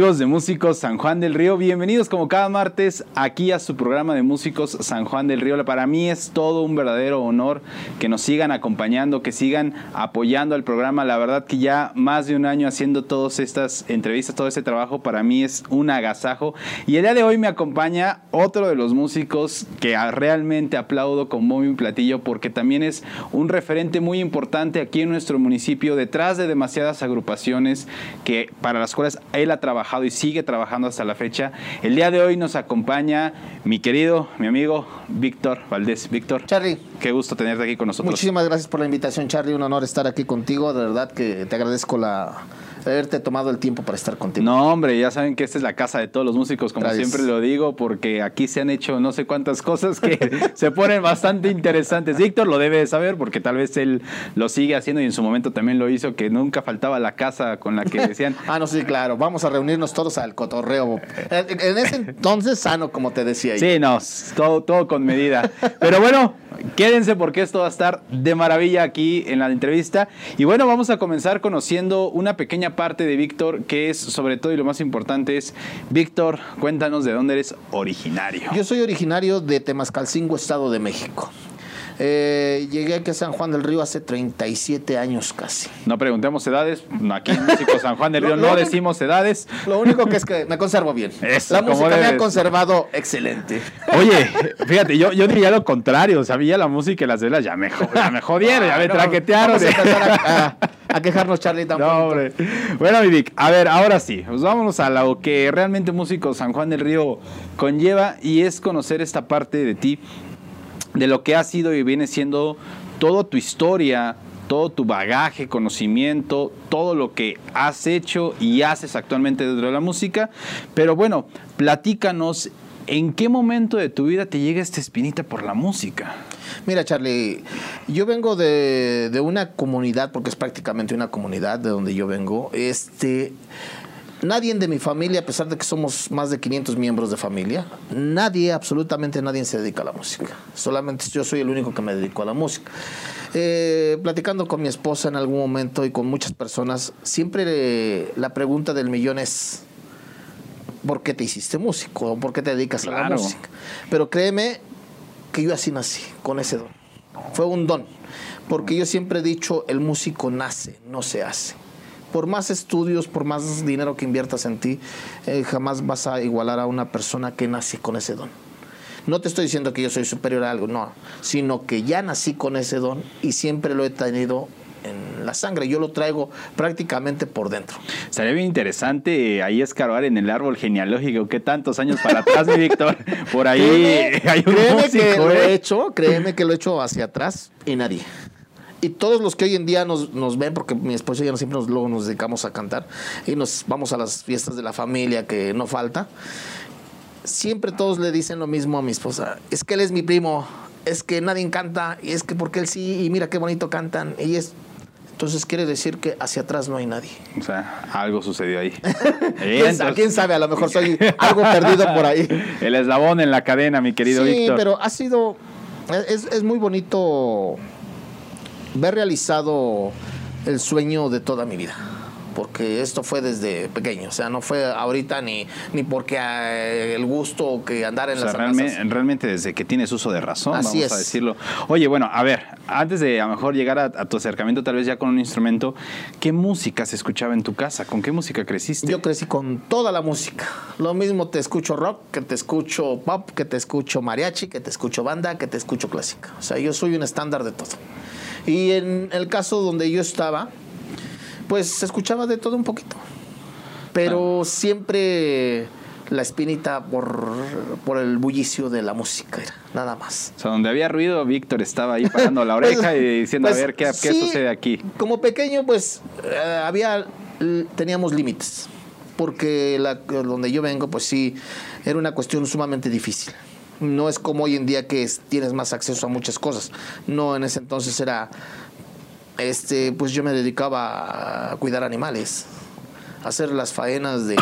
Amigos de Músicos San Juan del Río, bienvenidos como cada martes aquí a su programa de Músicos San Juan del Río. Para mí es todo un verdadero honor que nos sigan acompañando, que sigan apoyando al programa. La verdad que ya más de un año haciendo todas estas entrevistas, todo este trabajo, para mí es un agasajo. Y el día de hoy me acompaña otro de los músicos que realmente aplaudo con muy platillo porque también es un referente muy importante aquí en nuestro municipio, detrás de demasiadas agrupaciones que para las cuales él ha trabajado y sigue trabajando hasta la fecha. El día de hoy nos acompaña mi querido, mi amigo Víctor Valdés. Víctor. Charlie. Qué gusto tenerte aquí con nosotros. Muchísimas gracias por la invitación, Charlie. Un honor estar aquí contigo. De verdad que te agradezco la, haberte tomado el tiempo para estar contigo. No, hombre, ya saben que esta es la casa de todos los músicos, como siempre lo digo, porque aquí se han hecho no sé cuántas cosas que se ponen bastante interesantes. Víctor lo debe saber porque tal vez él lo sigue haciendo y en su momento también lo hizo, que nunca faltaba la casa con la que decían. ah, no, sí, claro, vamos a reunirnos todos al cotorreo. En ese entonces sano, como te decía. Sí, no, todo, todo con medida. Pero bueno, quédense porque esto va a estar de maravilla aquí en la entrevista. Y bueno, vamos a comenzar conociendo una pequeña parte de Víctor que es sobre todo y lo más importante es, Víctor, cuéntanos de dónde eres originario. Yo soy originario de Temascalcingo, Estado de México. Eh, llegué aquí a San Juan del Río hace 37 años casi. No preguntemos edades, aquí en México San Juan del Río no decimos edades. Lo único que es que me conservo bien. la música me ha conservado excelente. Oye, fíjate, yo, yo diría lo contrario, sabía la música y las velas ya me, ya me jodieron, ya me traquetearon. a, quejarnos, Charlie, tampoco. Bueno, Vivic, a ver, ahora sí, pues vámonos a lo que realmente Músico San Juan del Río conlleva y es conocer esta parte de ti de lo que ha sido y viene siendo toda tu historia, todo tu bagaje, conocimiento, todo lo que has hecho y haces actualmente dentro de la música. Pero bueno, platícanos, ¿en qué momento de tu vida te llega esta espinita por la música? Mira, Charlie, yo vengo de, de una comunidad, porque es prácticamente una comunidad de donde yo vengo. Este Nadie de mi familia, a pesar de que somos más de 500 miembros de familia, nadie, absolutamente nadie se dedica a la música. Solamente yo soy el único que me dedico a la música. Eh, platicando con mi esposa en algún momento y con muchas personas, siempre la pregunta del millón es, ¿por qué te hiciste músico? ¿Por qué te dedicas a la música? Pero créeme que yo así nací, con ese don. Fue un don, porque yo siempre he dicho, el músico nace, no se hace por más estudios, por más dinero que inviertas en ti, eh, jamás vas a igualar a una persona que nace con ese don. No te estoy diciendo que yo soy superior a algo, no, sino que ya nací con ese don y siempre lo he tenido en la sangre. Yo lo traigo prácticamente por dentro. Sería bien interesante eh, ahí escarbar en el árbol genealógico. ¿Qué tantos años para atrás, mi Víctor? Por ahí hay un créeme que lo he ¿eh? hecho, créeme que lo he hecho hacia atrás y nadie. Y todos los que hoy en día nos, nos ven, porque mi esposa y yo siempre nos, luego nos dedicamos a cantar y nos vamos a las fiestas de la familia que no falta, siempre todos le dicen lo mismo a mi esposa. Es que él es mi primo, es que nadie canta, y es que porque él sí, y mira qué bonito cantan. Y es, entonces quiere decir que hacia atrás no hay nadie. O sea, algo sucedió ahí. ¿Quién, sabe? A lo mejor soy algo perdido por ahí. El eslabón en la cadena, mi querido Víctor. Sí, pero ha sido. Es, es muy bonito ver realizado el sueño de toda mi vida. Porque esto fue desde pequeño, o sea, no fue ahorita ni, ni porque eh, el gusto que andar en las realmente, realmente desde que tienes uso de razón, vamos a decirlo. Oye, bueno, a ver, antes de a lo mejor llegar a, tu acercamiento tal vez ya con un instrumento, ¿qué música se escuchaba en tu casa? ¿Con qué música creciste? Yo crecí con toda la música. Lo mismo te escucho rock, que te escucho pop, que te escucho mariachi, que te escucho banda, que te escucho clásica. O sea, yo soy un estándar de todo. Y en el caso donde yo estaba, pues se escuchaba de todo un poquito. Pero ah. siempre la espinita por, por el bullicio de la música, nada más. O sea, donde había ruido, Víctor estaba ahí parando la oreja y diciendo, a pues, ver, ¿qué, ¿qué, sucede aquí? Como pequeño, pues, eh, había, teníamos límites, porque la, donde yo vengo, pues sí, era una cuestión sumamente difícil no es como hoy en día que tienes más acceso a muchas cosas. No, en ese entonces era, este, pues yo me dedicaba a cuidar animales, a hacer las faenas de,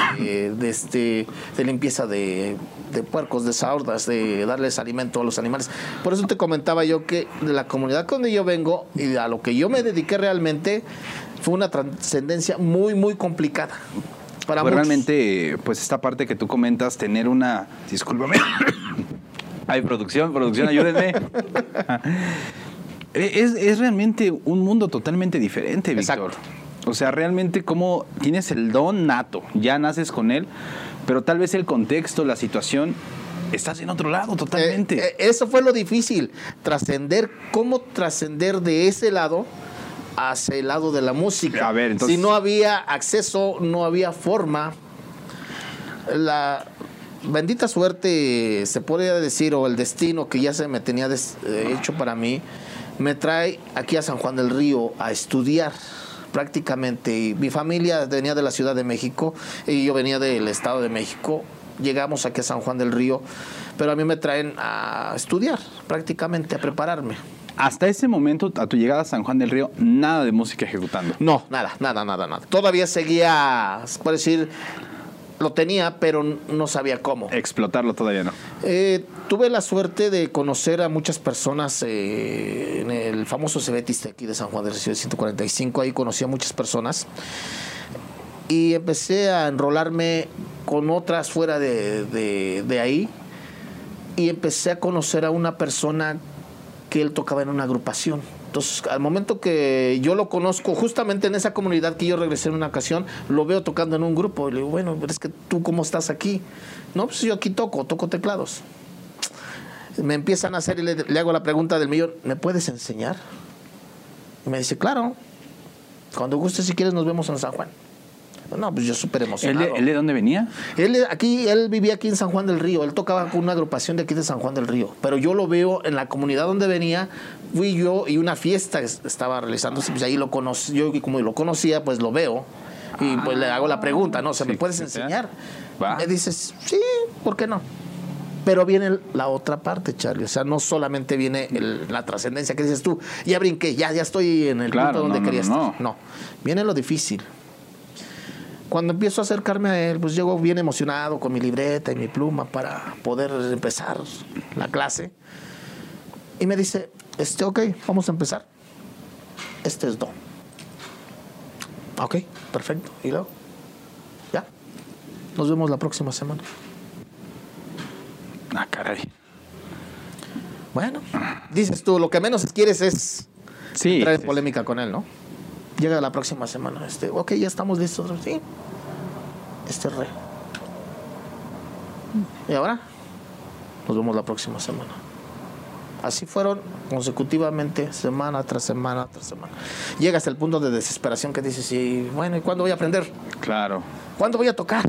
de, este, de limpieza de, de puercos, de saurdas, de darles alimento a los animales. Por eso te comentaba yo que de la comunidad donde yo vengo y a lo que yo me dediqué realmente fue una trascendencia muy, muy complicada Para pues realmente, pues esta parte que tú comentas, tener una. Discúlpame. Ay, producción, producción, ayúdenme. es, es realmente un mundo totalmente diferente, Víctor. O sea, realmente como tienes el don nato, ya naces con él, pero tal vez el contexto, la situación, estás en otro lado totalmente. Eh, eh, eso fue lo difícil, trascender, cómo trascender de ese lado hacia el lado de la música. A ver, entonces- Si no había acceso, no había forma. La bendita suerte, se podría decir, o el destino que ya se me tenía eh, hecho para mí, me trae aquí a San Juan del Río a estudiar prácticamente. Y mi familia venía de la Ciudad de México y yo venía del Estado de México. Llegamos aquí a San Juan del Río, pero a mí me traen a estudiar prácticamente, a prepararme. Hasta ese momento, a tu llegada a San Juan del Río, nada de música ejecutando. No, nada, nada, nada, nada. Todavía seguía, se puede decir, lo tenía, pero no sabía cómo. Explotarlo todavía no. Eh, tuve la suerte de conocer a muchas personas eh, en el famoso Cebetis de aquí de San Juan del Río 145. Ahí conocí a muchas personas y empecé a enrolarme con otras fuera de, de- de ahí. Y empecé a conocer a una persona que él tocaba en una agrupación. Al momento que yo lo conozco, justamente en esa comunidad que yo regresé en una ocasión, lo veo tocando en un grupo. Y le digo, bueno, pero es que tú, ¿cómo estás aquí? No, pues yo aquí toco, toco teclados. Me empiezan a hacer y le, le hago la pregunta del millón, ¿me puedes enseñar? Y me dice, claro, cuando gustes, si quieres, nos vemos en San Juan. No, pues yo súper ¿Él emocionado. él de dónde venía? Él aquí, él vivía aquí en San Juan del Río, él tocaba con una agrupación de aquí de San Juan del Río, pero yo lo veo en la comunidad donde venía, fui yo y una fiesta es- estaba realizándose, pues ahí lo conocí, yo como lo conocía, pues lo veo y pues le hago la pregunta, ¿no? ¿Se me Sí, puedes sí, enseñar? Va. Me dices, sí, ¿por qué no? Pero viene la otra parte, Charlie. O sea, no solamente viene el- la trascendencia que dices tú, ya brinqué, ya, ya estoy en el Claro, punto donde no, no, quería no, estar. No, viene lo difícil. Cuando empiezo a acercarme a él, pues llego bien emocionado con mi libreta y mi pluma para poder empezar la clase. Y me dice, este, ok, vamos a empezar. Este es do. Ok, perfecto. Y luego, ya. Nos vemos la próxima semana. Ah, caray. Bueno, dices tú, lo que menos quieres es Sí. entrar en sí, polémica con él, ¿no? Llega la próxima semana. Este, ok, ya estamos listos. Sí. Este es re. ¿Y ahora? Nos vemos la próxima semana. Así fueron consecutivamente, semana tras semana tras semana. Llegas al punto de desesperación que dices, y bueno, ¿y cuándo voy a aprender? Claro. ¿Cuándo voy a tocar?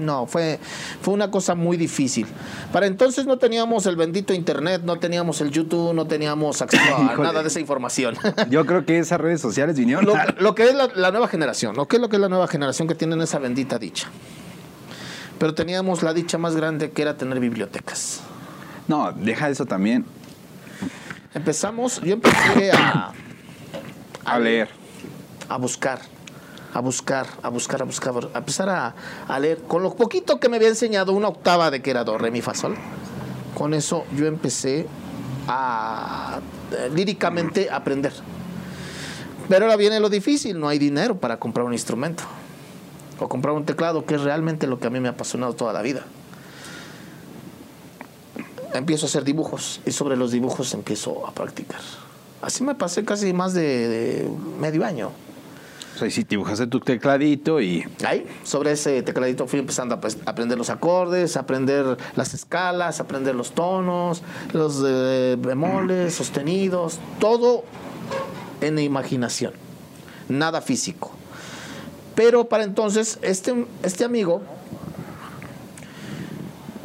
No, fue, fue una cosa muy difícil. Para entonces no teníamos el bendito internet, no teníamos el YouTube, no teníamos acceso a nada de esa información. Yo creo que esas redes sociales vinieron. lo, que es la, la nueva generación, lo que es lo que es la nueva generación que tienen esa bendita dicha. Pero teníamos la dicha más grande que era tener bibliotecas. No, deja eso también. Empezamos, yo empecé a, A leer. a buscar, a buscar, a buscar, a buscar, a empezar a, leer. Con lo poquito que me había enseñado, una octava de que era do, re, mi, fa, sol, con eso yo empecé a eh, líricamente aprender. Pero ahora viene lo difícil, no hay dinero para comprar un instrumento o comprar un teclado, que es realmente lo que a mí me ha apasionado toda la vida. Empiezo a hacer dibujos y sobre los dibujos empiezo a practicar. Así me pasé casi más de medio año. Sea, y si dibujaste tu tecladito y. Ahí, sobre ese tecladito fui empezando a pues, aprender los acordes, aprender las escalas, aprender los tonos, los eh, bemoles, sostenidos, todo en imaginación, nada físico. Pero para entonces, este, este amigo,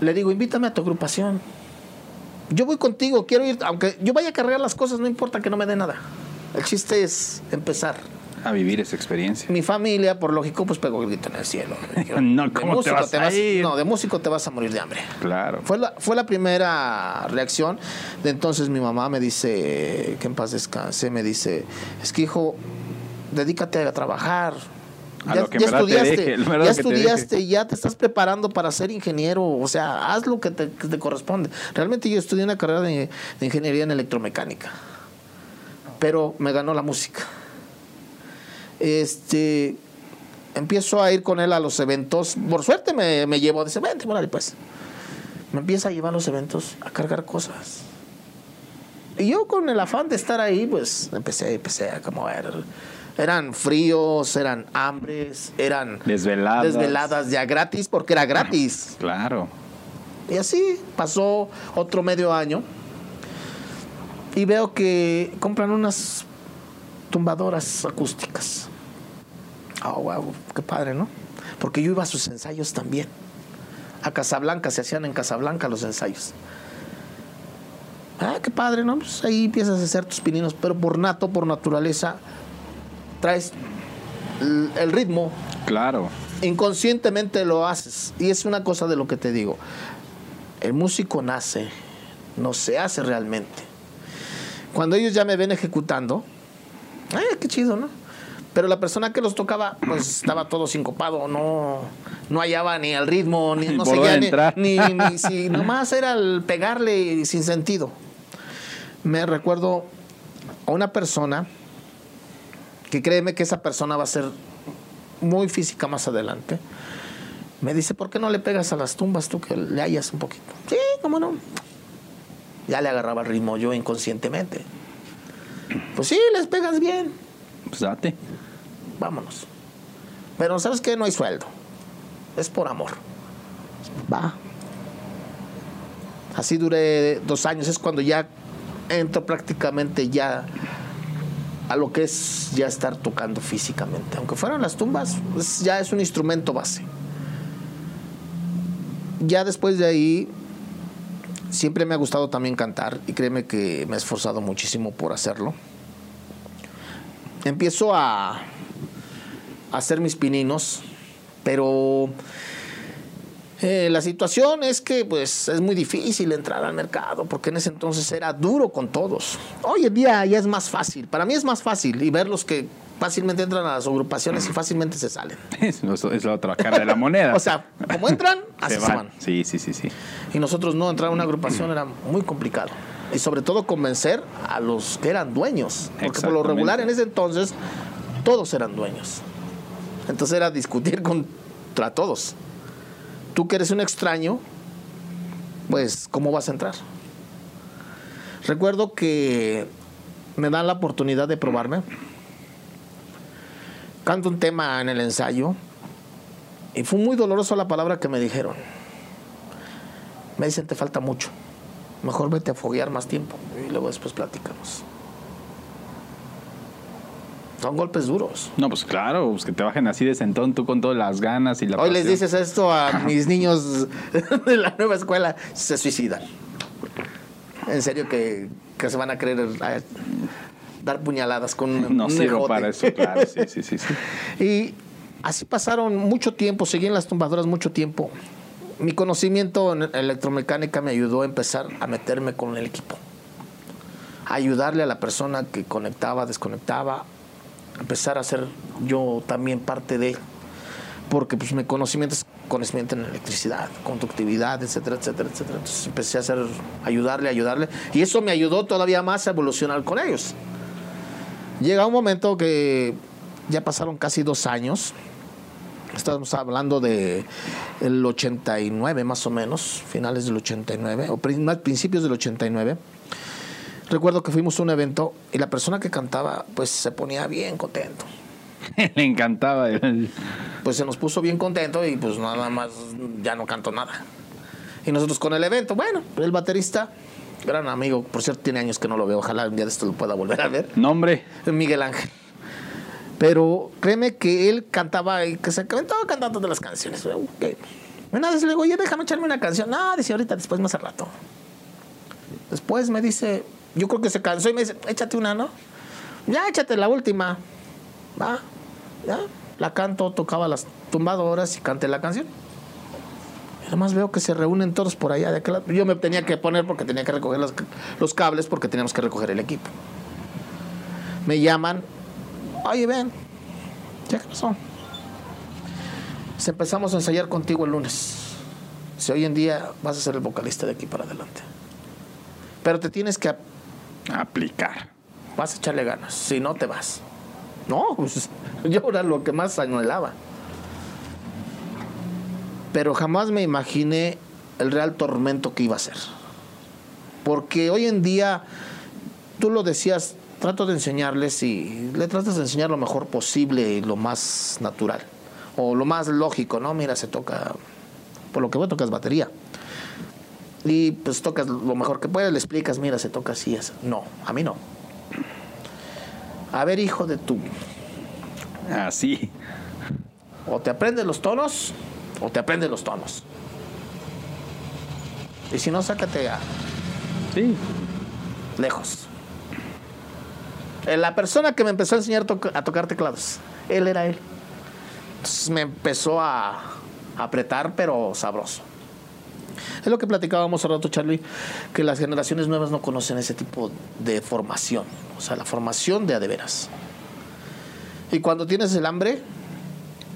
le digo, invítame a tu agrupación. Yo voy contigo, quiero ir, aunque yo vaya a cargar las cosas, no importa que no me dé nada. El chiste es empezar. A vivir esa experiencia. Mi familia, por lógico, pues pegó el grito en el cielo. Dijeron, No, "De ¿cómo te vas a ir?" No, de músico te vas a morir de hambre. Claro. Fue la, fue la primera reacción. De entonces mi mamá me dice, que en paz descanse, me dice, es que hijo, dedícate a trabajar. Ya lo que estudiaste, deje, ya que te estudiaste, ya te estás preparando para ser ingeniero, o sea, haz lo que te, que te corresponde. Realmente yo estudié una carrera de, de ingeniería en electromecánica, pero me ganó la música. Este, empiezo a ir con él a los eventos. Por suerte me, me llevo, dice, vente, órale, pues. Me empieza a llevar a los eventos a cargar cosas. Y yo con el afán de estar ahí, pues empecé, empecé a como ver. Eran fríos, eran hambres, eran Desveladas. desveladas ya gratis, porque era gratis. Claro. Y así pasó otro medio año. Y veo que compran unas tumbadoras acústicas. Oh, wow, qué padre, ¿no? Porque yo iba a sus ensayos también. A Casablanca, se hacían en Casablanca los ensayos. Ah, qué padre, ¿no? Pues ahí empiezas a hacer tus pininos, pero por nato, por naturaleza, traes el- el ritmo, Claro. inconscientemente lo haces. Y es una cosa de lo que te digo. El músico nace, no se hace realmente. Cuando ellos ya me ven ejecutando, ¡ay, qué chido, ¿no? Pero la persona que los tocaba, pues estaba todo sincopado, no, no hallaba ni el ritmo, ni no Por seguía ni, ni, ni si nomás era el pegarle sin sentido. Me recuerdo a una persona que créeme que esa persona va a ser muy física más adelante. Me dice, ¿por qué no le pegas a las tumbas tú que le hallas un poquito? Sí, cómo no. Ya le agarraba el ritmo yo inconscientemente. Pues sí, les pegas bien. Pues date. Vámonos. Pero ¿sabes qué? No hay sueldo. Es por amor. Va. Así duré dos años. Es cuando ya entro prácticamente ya a lo que es ya estar tocando físicamente. Aunque fueran las tumbas, ya es un instrumento base. Ya después de ahí, siempre me ha gustado también cantar y créeme que me he esforzado muchísimo por hacerlo. Empiezo a, a hacer mis pininos, pero eh, la situación es que pues es muy difícil entrar al mercado porque en ese entonces era duro con todos. Hoy en día ya es más fácil, para mí es más fácil y ver los que fácilmente entran a las agrupaciones y fácilmente se salen. Eso es la otra cara de la moneda. O sea, como entran, así se van. Sí, sí, sí, sí. Y nosotros no entrar a una agrupación era muy complicado. Y sobre todo convencer a los que eran dueños. Porque por lo regular en ese entonces todos eran dueños. Entonces era discutir contra todos. Tú que eres un extraño, pues ¿cómo vas a entrar? Recuerdo que me dan la oportunidad de probarme. Canto un tema en el ensayo y fue muy doloroso la palabra que me dijeron. Me dicen, te falta mucho. Mejor vete a foguear más tiempo y luego después platicamos. Son golpes duros. No, pues claro, pues que te bajen así de sentón tú con todas las ganas y la Hoy les dices esto a mis niños de la nueva escuela, se suicidan. En serio que, que se van a querer a- dar puñaladas con un, No sirvo para eso, claro. Sí, sí, sí. sí. Y así pasaron mucho tiempo, seguí en las tumbadoras mucho tiempo. Mi conocimiento en electromecánica me ayudó a empezar a meterme con el equipo. A ayudarle a la persona que conectaba, desconectaba, empezar a ser yo también parte de porque pues mi conocimiento es conocimiento en electricidad, conductividad, etcétera, etcétera, etcétera. Entonces empecé a hacer, ayudarle, ayudarle, y eso me ayudó todavía más a evolucionar con ellos. Llega un momento que ya pasaron casi dos años, estamos hablando de el 89 más o menos, finales del 89, o más principios del 89. Recuerdo que fuimos a un evento y la persona que cantaba pues se ponía bien contento Le encantaba. pues se nos puso bien contento y pues nada más ya no cantó nada. Y nosotros con el evento, bueno, el baterista, gran amigo, por cierto tiene años que no lo veo, ojalá un día de esto lo pueda volver a ver, Nombre. Miguel Ángel. Pero créeme que él cantaba y que se aventaba cantando de las canciones. Ok. Una vez le digo, oye, déjame echarme una canción. No, dice ahorita, después más al rato. Después me dice, yo creo que se cansó y me dice, échate una, ¿no? Ya, échate la última. Va, ya. La canto, tocaba las tumbadoras y canté la canción. Además veo que se reúnen todos por allá de aquel. Yo me tenía que poner porque tenía que recoger los, cables porque teníamos que recoger el equipo. Me llaman, oye, ven, ¿ya qué pasó? Si empezamos a ensayar contigo el lunes. Si hoy en día vas a ser el vocalista de aquí para adelante. Pero te tienes que Aplicar. vas a echarle ganas, si no te vas. No, pues yo era lo que más anhelaba. Pero jamás me imaginé el real tormento que iba a ser. Porque hoy en día, tú lo decías, trato de enseñarles y le tratas de enseñar lo mejor posible y lo más natural. O lo más lógico, ¿no? Mira, se toca, por lo que vos tocas batería. Y pues tocas lo mejor que puedes, le explicas, mira, se toca así, es. No, a mí no. A ver, hijo de tu. Así. O te aprendes los tonos, o te aprendes los tonos. Y si no, sácate a Sí. lejos. Eh, La persona que me empezó a enseñar a tocar teclados, él era él. Entonces me empezó a apretar, pero sabroso. Es lo que platicábamos hace rato, Charlie, que las generaciones nuevas no conocen ese tipo de formación. O sea, la formación de a de veras. Y cuando tienes el hambre,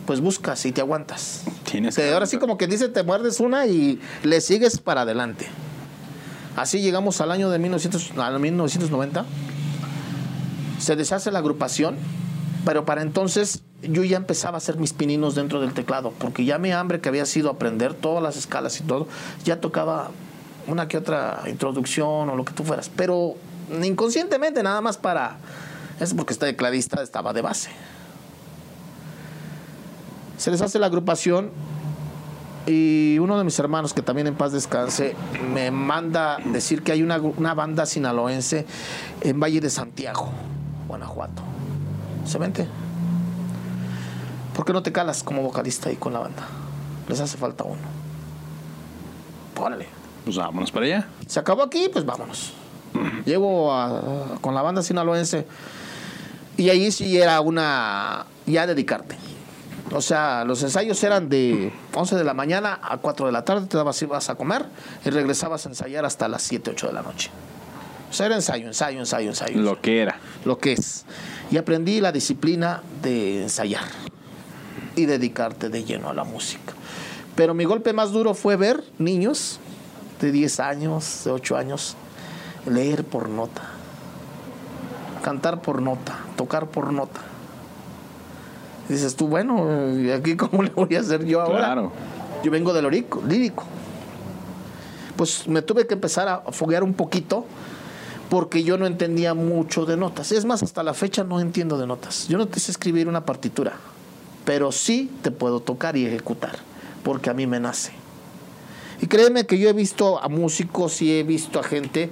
pues buscas y te aguantas. Tienes Te- ahora sí como que dice, te muerdes una y le sigues para adelante. Así llegamos al año de 1900 al 1990. Se deshace la agrupación, pero para entonces yo ya empezaba a hacer mis pininos dentro del teclado, porque ya mi hambre que había sido aprender todas las escalas y todo, ya tocaba una que otra introducción o lo que tú fueras, pero inconscientemente nada más para... Es porque este tecladista estaba de base. Se les hace la agrupación y uno de mis hermanos, que también en paz descanse, me manda decir que hay una, una banda sinaloense en Valle de Santiago, Guanajuato. ¿Se vente? ¿Por qué no te calas como vocalista ahí con la banda? Les hace falta uno. Órale. Pues vámonos para allá. Se acabó aquí, pues vámonos. Llego a- con la banda sinaloense y ahí sí era una ya dedicarte. O sea, los ensayos eran de 11 de la mañana a 4 de la tarde, te dabas ibas a comer y regresabas a ensayar hasta las 7, 8 de la noche. O sea, era ensayo, ensayo, ensayo, ensayo. Lo que era. lo que es. Y aprendí la disciplina de ensayar y dedicarte de lleno a la música. Pero mi golpe más duro fue ver niños de 10 años, de 8 años, leer por nota, cantar por nota, tocar por nota. Y dices tú, bueno, ¿y aquí cómo le voy a hacer yo ahora? Claro. Yo vengo del orico, lírico. Pues me tuve que empezar a foguear un poquito porque yo no entendía mucho de notas. Es más, hasta la fecha no entiendo de notas. Yo no te sé escribir una partitura, pero sí te puedo tocar y ejecutar, porque a mí me nace. Y créeme que yo he visto a músicos y he visto a gente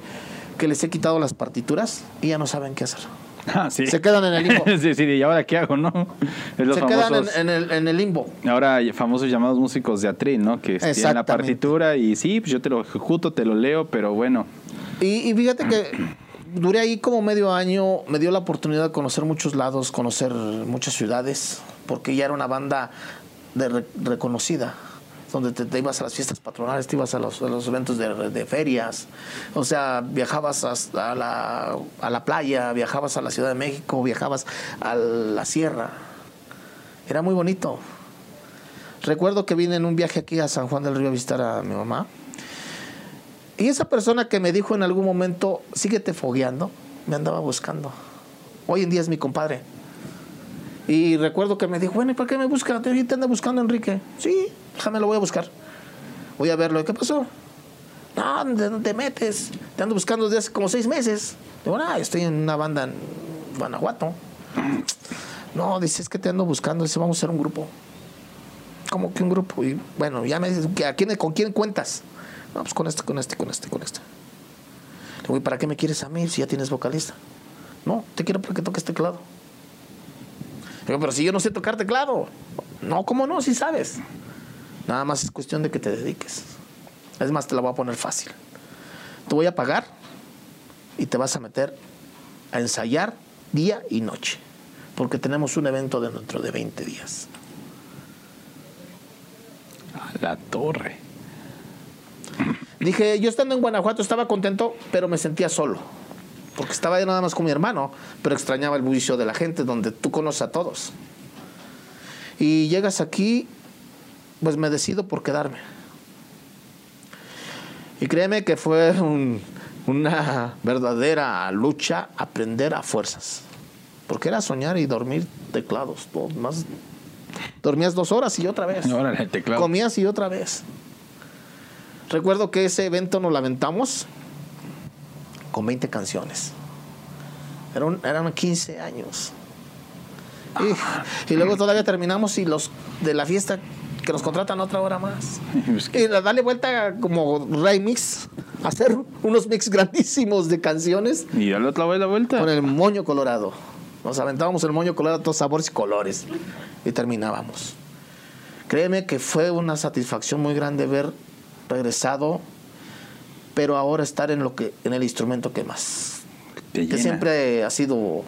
que les he quitado las partituras y ya no saben qué hacer. Ah, sí. Se quedan en el limbo. sí, sí, ¿y ahora qué hago, no? Los Se quedan en, el, en el limbo. Ahora famosos llamados músicos de atril, ¿no? Que tienen la partitura y sí, pues yo te lo ejecuto, te lo leo, pero bueno. Y, y fíjate que duré ahí como medio año, me dio la oportunidad de conocer muchos lados, conocer muchas ciudades, porque ya era una banda de re- reconocida, donde te, ibas a las fiestas patronales, te ibas a los, eventos de, ferias, o sea, viajabas hasta la, a la playa, viajabas a la Ciudad de México, viajabas a la sierra. Era muy bonito. Recuerdo que vine en un viaje aquí a San Juan del Río a visitar a mi mamá. Y esa persona que me dijo en algún momento, síguete fogueando, me andaba buscando. Hoy en día es mi compadre. Y recuerdo que me dijo, bueno, ¿y por qué me busca? ¿Te te anda buscando Enrique? Sí, déjame lo voy a buscar. Voy a verlo. ¿Y qué pasó? No, ¿de dónde te metes? Te ando buscando desde hace como seis meses. Digo, ah, estoy en una banda en Guanajuato. No, dice, es que te ando buscando. Dice, vamos a hacer un grupo. ¿Cómo que un grupo? Y bueno, ya me dice, ¿a quién, ¿con quién cuentas? No, pues con este, con este, con este, con este. Le digo, ¿y para qué me quieres a mí si ya tienes vocalista? No, te quiero para que toques teclado. Le digo, pero si yo no sé tocar teclado. No, ¿cómo no? Si sabes. Nada más es cuestión de que te dediques. Es más, te la voy a poner fácil. Te voy a pagar y te vas a meter a ensayar día y noche. Porque tenemos un evento de dentro de 20 días. A la torre. Dije, yo estando en Guanajuato estaba contento, pero me sentía solo. Porque estaba nada más con mi hermano, pero extrañaba el bullicio de la gente, donde tú conoces a todos. Y llegas aquí, pues me decido por quedarme. Y créeme que fue un- una verdadera lucha aprender a fuerzas. Porque era soñar y dormir teclados, todo más Dormías dos horas y otra vez. Órale. Comías y otra vez. Recuerdo que ese evento nos lamentamos con 20 canciones. Eran, eran 15 años. Y, y luego todavía terminamos y los de la fiesta que nos contratan otra hora más. Y darle vuelta como remix, hacer unos mix grandísimos de canciones Y dale otra vez la vuelta. con el moño colorado. Nos aventábamos el moño colorado, todos sabores y colores. Y terminábamos. Créeme que fue una satisfacción muy grande ver regresado, pero ahora estar en lo que, en el instrumento que más. Que siempre ha sido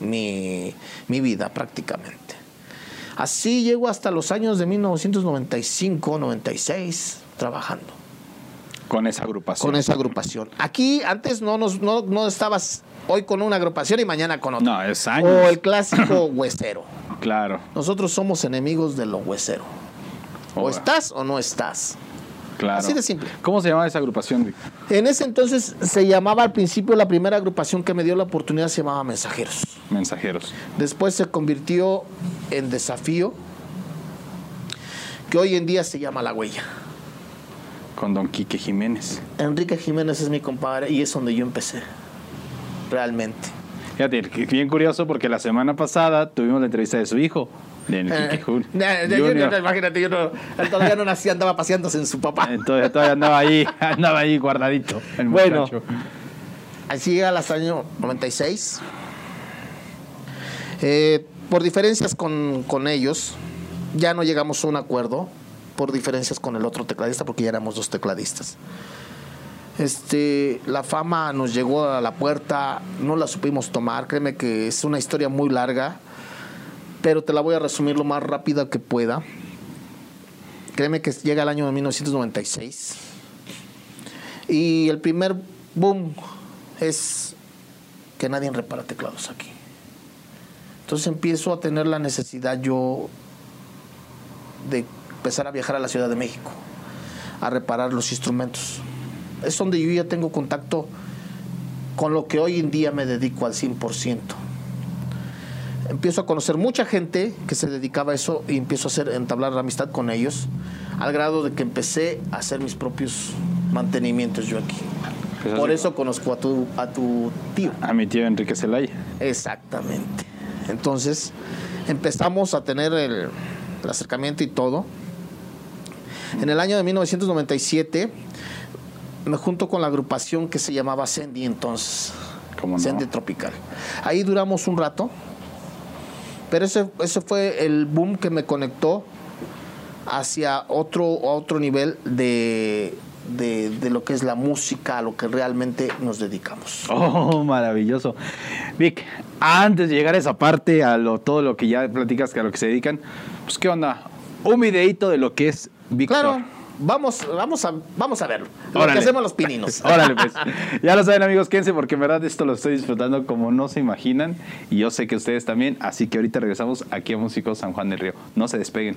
mi, mi vida prácticamente. Así llego hasta los años de 1995, 96, trabajando Con esa agrupación. con esa agrupación. Aquí antes no, nos, no, no estabas hoy con una agrupación y mañana con otra. No, es años. O el clásico huesero. Claro, Nosotros somos enemigos de lo huesero. O estás o no estás. claro. así de simple. ¿Cómo se llama esa agrupación? Vic? En ese entonces se llamaba al principio la primera agrupación que me dio la oportunidad se llamaba Mensajeros. Mensajeros. Después se convirtió en Desafío, que hoy en día se llama La Huella. Con Don Quique Jiménez. Enrique Jiménez es mi compadre y es donde yo empecé. Realmente. Fíjate, que bien curioso porque la semana pasada tuvimos la entrevista de su hijo, de Enrique Eh, yo- imagínate, yo no, él todavía no nacía, andaba paseándose en su papá. Entonces todavía andaba ahí, andaba ahí guardadito. El Bueno. muchacho. Así llega el año 96. Eh, por diferencias con, con ellos, ya no llegamos a un acuerdo. Por diferencias con el otro tecladista, porque ya éramos dos tecladistas. Este, la fama nos llegó a la puerta, no la supimos tomar. Créeme que es una historia muy larga, pero te la voy a resumir lo más rápida que pueda. Créeme que llega el año de 1996 y el primer boom es que nadie repara teclados aquí. Entonces empiezo a tener la necesidad yo de empezar a viajar a la Ciudad de México, a reparar los instrumentos. Es donde yo ya tengo contacto con lo que hoy en día me dedico al 100%. Empiezo a conocer mucha gente que se dedicaba a eso y empiezo a hacer, entablar amistad con ellos, al grado de que empecé a hacer mis propios mantenimientos yo aquí. Pues Por eso conozco a tu, a tu tío. A mi tío Enrique Zelaya. Exactamente. Entonces empezamos a tener el, el acercamiento y todo. En el año de 1997 me junto con la agrupación que se llamaba Sandy entonces. ¿Cómo no? Sandy Tropical. Ahí duramos un rato, pero ese, ese fue el boom que me conectó hacia otro, otro nivel de, de, de lo que es la música, a lo que realmente nos dedicamos. Oh, maravilloso. Vic, antes de llegar a esa parte, a lo, todo lo que ya platicas, que a lo que se dedican, pues qué onda, un videito de lo que es Víctor. Claro, vamos, vamos, a, vamos a verlo. Lo Órale. que hacemos los pininos. Órale, pues. Ya lo saben, amigos, quédense porque en verdad esto lo estoy disfrutando como no se imaginan. Y yo sé que ustedes también. Así que ahorita regresamos aquí a Músicos San Juan del Río. No se despeguen.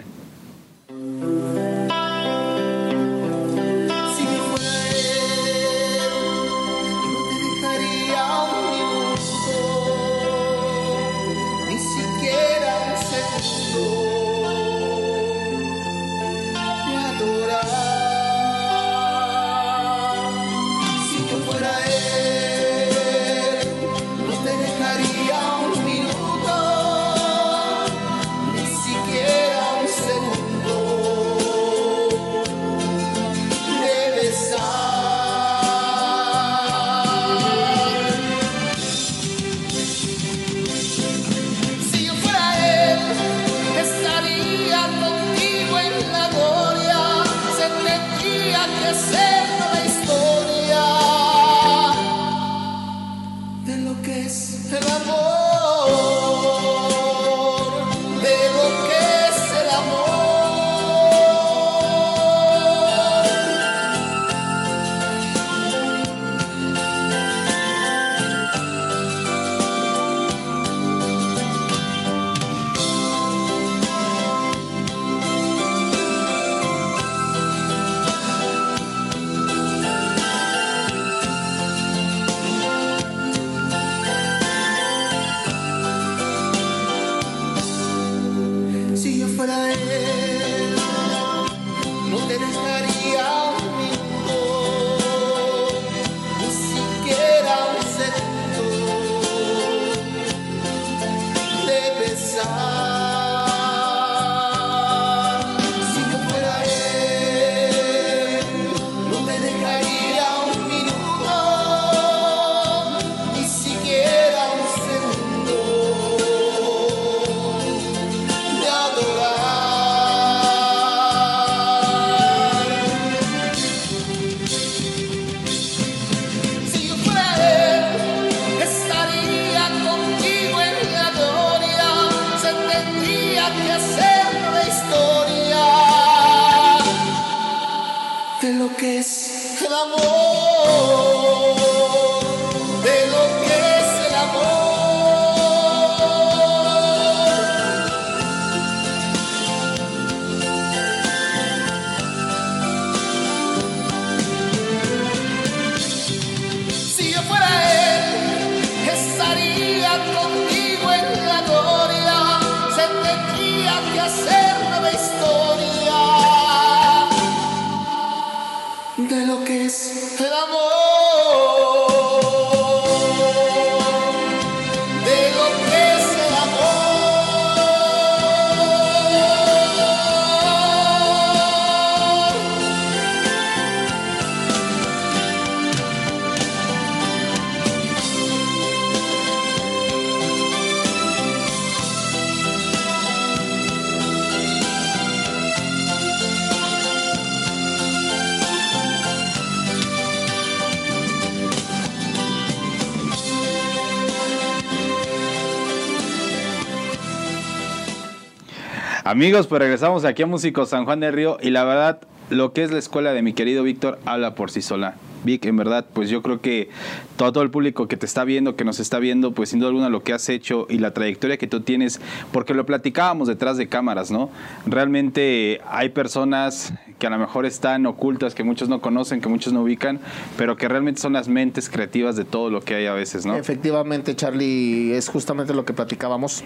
Amigos, pues regresamos aquí a Músicos San Juan del Río y la verdad, lo que es la escuela de mi querido Víctor habla por sí sola. Vic, en verdad, pues yo creo que todo, el público que te está viendo, que nos está viendo, pues sin duda alguna lo que has hecho y la trayectoria que tú tienes, porque lo platicábamos detrás de cámaras, ¿no? Realmente hay personas que a lo mejor están ocultas, que muchos no conocen, que muchos no ubican, pero que realmente son las mentes creativas de todo lo que hay a veces, ¿no? Efectivamente, Charlie, es justamente lo que platicábamos.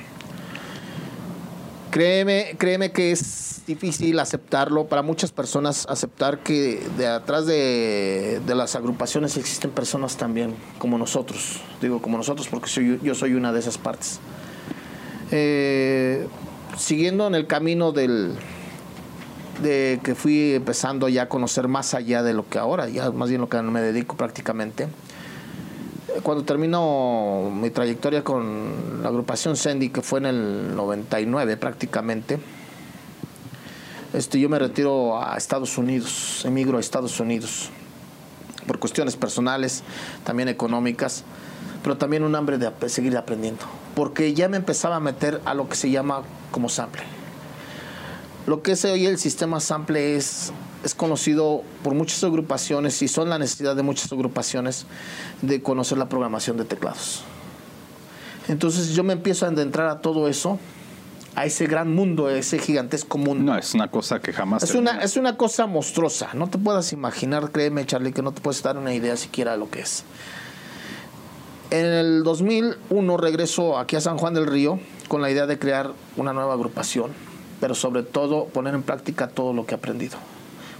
Créeme, créeme que es difícil aceptarlo para muchas personas, aceptar que de atrás de, de las agrupaciones existen personas también como nosotros. Digo como nosotros porque yo soy una de esas partes. Eh, siguiendo en el camino del, de que fui empezando ya a conocer más allá de lo que ahora, ya más bien lo que me dedico prácticamente cuando termino mi trayectoria con la agrupación Sandy, que fue en el 99 prácticamente, este, yo me retiro a Estados Unidos, emigro a Estados Unidos, por cuestiones personales, también económicas, pero también un hambre de seguir aprendiendo, porque ya me empezaba a meter a lo que se llama como sample. Lo que es hoy el sistema sample es, es conocido por muchas agrupaciones y son la necesidad de muchas agrupaciones de conocer la programación de teclados. Entonces yo me empiezo a adentrar a todo eso, a ese gran mundo, a ese gigantesco mundo. No, es una cosa que jamás... Es termina. una, es una cosa monstruosa. No te puedas imaginar, créeme, Charlie, que no te puedes dar una idea siquiera de lo que es. En el 2001 regreso aquí a San Juan del Río con la idea de crear una nueva agrupación, pero sobre todo poner en práctica todo lo que he aprendido.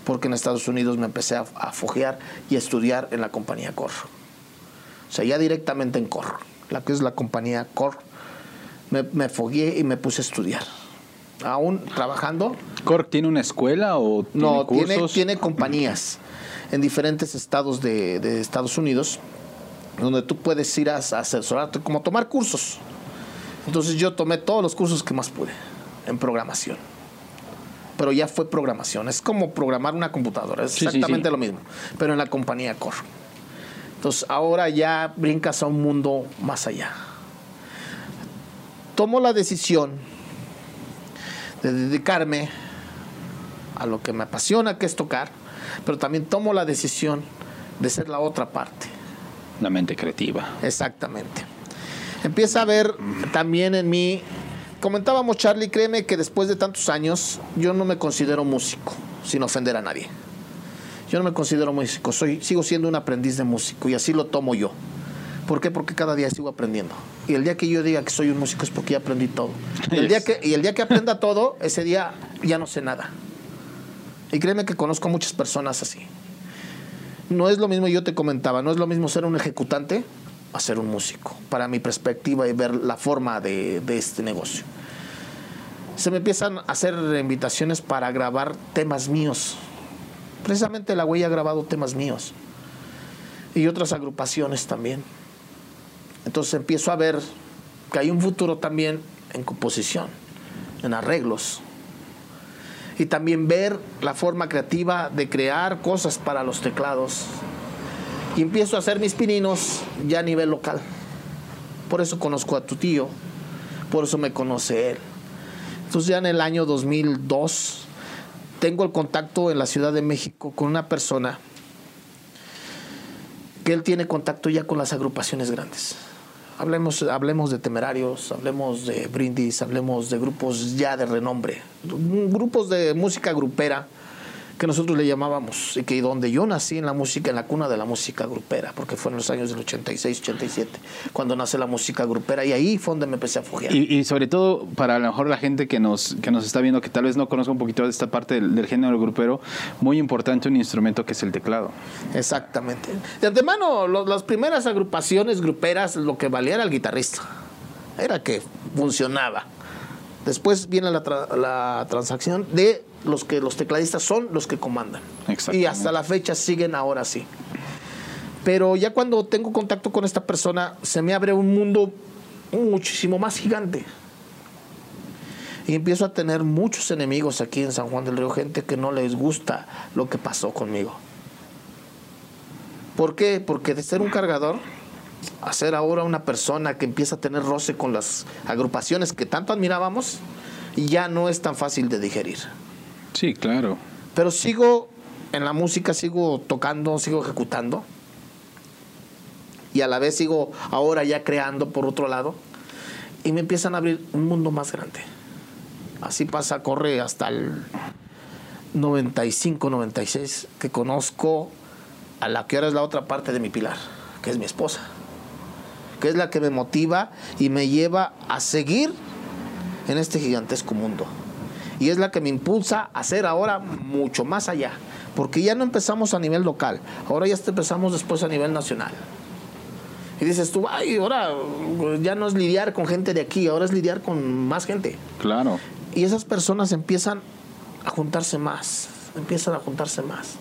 Porque en Estados Unidos me empecé a, a foguear y a estudiar en la compañía Core. O sea, ya directamente en Core, la que es la compañía Core, me, me fogueé y me puse a estudiar. Aún trabajando, ¿Cork tiene una escuela o tiene no, tiene, cursos? tiene compañías en diferentes estados de, de Estados Unidos donde tú puedes ir a, a asesorarte, como tomar cursos. Entonces yo tomé todos los cursos que más pude en programación. Pero ya fue programación. Es como programar una computadora. Es Sí, sí, exactamente sí. lo mismo. Pero en la compañía Core. Entonces ahora ya brincas a un mundo más allá. Tomo la decisión de dedicarme a lo que me apasiona, que es tocar, pero también tomo la decisión de ser la otra parte. La mente creativa. Exactamente. Empieza a ver también en mí, comentábamos Charlie, créeme que después de tantos años yo no me considero músico, sin ofender a nadie. Yo no me considero músico, soy, sigo siendo un aprendiz de músico y así lo tomo yo. ¿Por qué? Porque cada día sigo aprendiendo. Y el día que yo diga que soy un músico es porque ya aprendí todo. Y el día que, y el día que aprenda todo, ese día ya no sé nada. Y créeme que conozco muchas personas así. No es lo mismo, yo te comentaba, no es lo mismo ser un ejecutante a ser un músico, para mi perspectiva y ver la forma de, este negocio. Se me empiezan a hacer invitaciones para grabar temas míos. Precisamente la huella ha grabado temas míos. Y otras agrupaciones también. Entonces empiezo a ver que hay un futuro también en composición, en arreglos. Y también ver la forma creativa de crear cosas para los teclados. Y empiezo a hacer mis pininos ya a nivel local. Por eso conozco a tu tío, por eso me conoce él. Entonces ya en el año 2002 tengo el contacto en la Ciudad de México con una persona que él tiene contacto ya con las agrupaciones grandes. Hablemos, hablemos de temerarios, hablemos de brindis, hablemos de grupos ya de renombre, grupos de música grupera que nosotros le llamábamos y que donde yo nací en la música, en la cuna de la música grupera, porque fue en los años del 86, 87, cuando nace la música grupera y ahí fue donde me empecé a fugiar. Y, y sobre todo para a lo mejor la gente que nos, que nos está viendo, que tal vez no conozca un poquito de esta parte del, del género grupero, muy importante un instrumento que es el teclado. Exactamente. De antemano, lo- las primeras agrupaciones gruperas, lo que valía era el guitarrista. Era que funcionaba. Después viene la, tra- la transacción de los que los tecladistas son los que comandan. Y hasta la fecha siguen ahora sí. Pero ya cuando tengo contacto con esta persona, se me abre un mundo muchísimo más gigante. Y empiezo a tener muchos enemigos aquí en San Juan del Río, gente que no les gusta lo que pasó conmigo. ¿Por qué? Porque de ser un cargador a ser ahora una persona que empieza a tener roce con las agrupaciones que tanto admirábamos, ya no es tan fácil de digerir. Sí, claro. Pero sigo en la música, sigo tocando, sigo ejecutando. Y a la vez sigo ahora ya creando por otro lado. Y me empiezan a abrir un mundo más grande. Así pasa, corre hasta el 95, 96, que conozco a la que ahora es la otra parte de mi pilar, que es mi esposa. Que es la que me motiva y me lleva a seguir en este gigantesco mundo. Y es la que me impulsa a hacer ahora mucho más allá. Porque ya no empezamos a nivel local, ahora ya empezamos después a nivel nacional. Y dices tú, ay, ahora ya no es lidiar con gente de aquí, ahora es lidiar con más gente. Claro. Y esas personas empiezan a juntarse más, empiezan a juntarse más.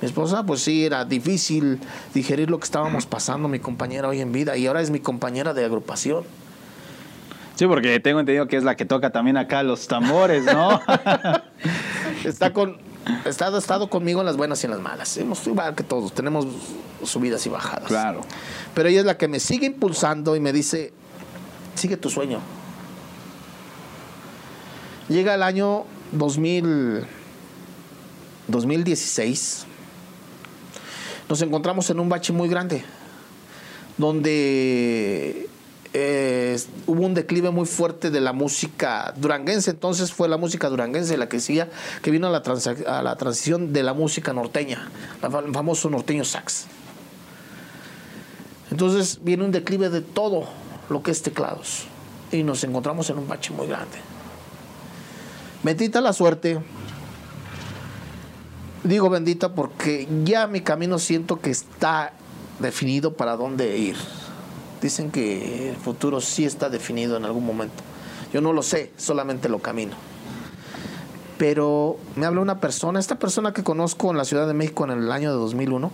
Mi esposa, pues sí, era difícil digerir lo que estábamos pasando, mi compañera hoy en vida, y ahora es mi compañera de agrupación. Sí, porque tengo entendido que es la que toca también acá los tambores, ¿no? Está con, está, ha estado conmigo en las buenas y en las malas. Hemos igual que todos, tenemos subidas y bajadas. claro. Pero ella es la que me sigue impulsando y me dice, sigue tu sueño. Llega el año 2000, 2016. Nos encontramos en un bache muy grande, donde eh, hubo un declive muy fuerte de la música duranguense. Entonces fue la música duranguense la que decía que vino a la, a la transición de la música norteña, el famoso norteño sax. Entonces viene un declive de todo lo que es teclados. Y nos encontramos en un bache muy grande. Bendita la suerte. Digo bendita porque ya mi camino siento que está definido para dónde ir. Dicen que el futuro sí está definido en algún momento. Yo no lo sé, solamente lo camino. Pero me habla una persona, esta persona que conozco en la Ciudad de México en el año de 2001,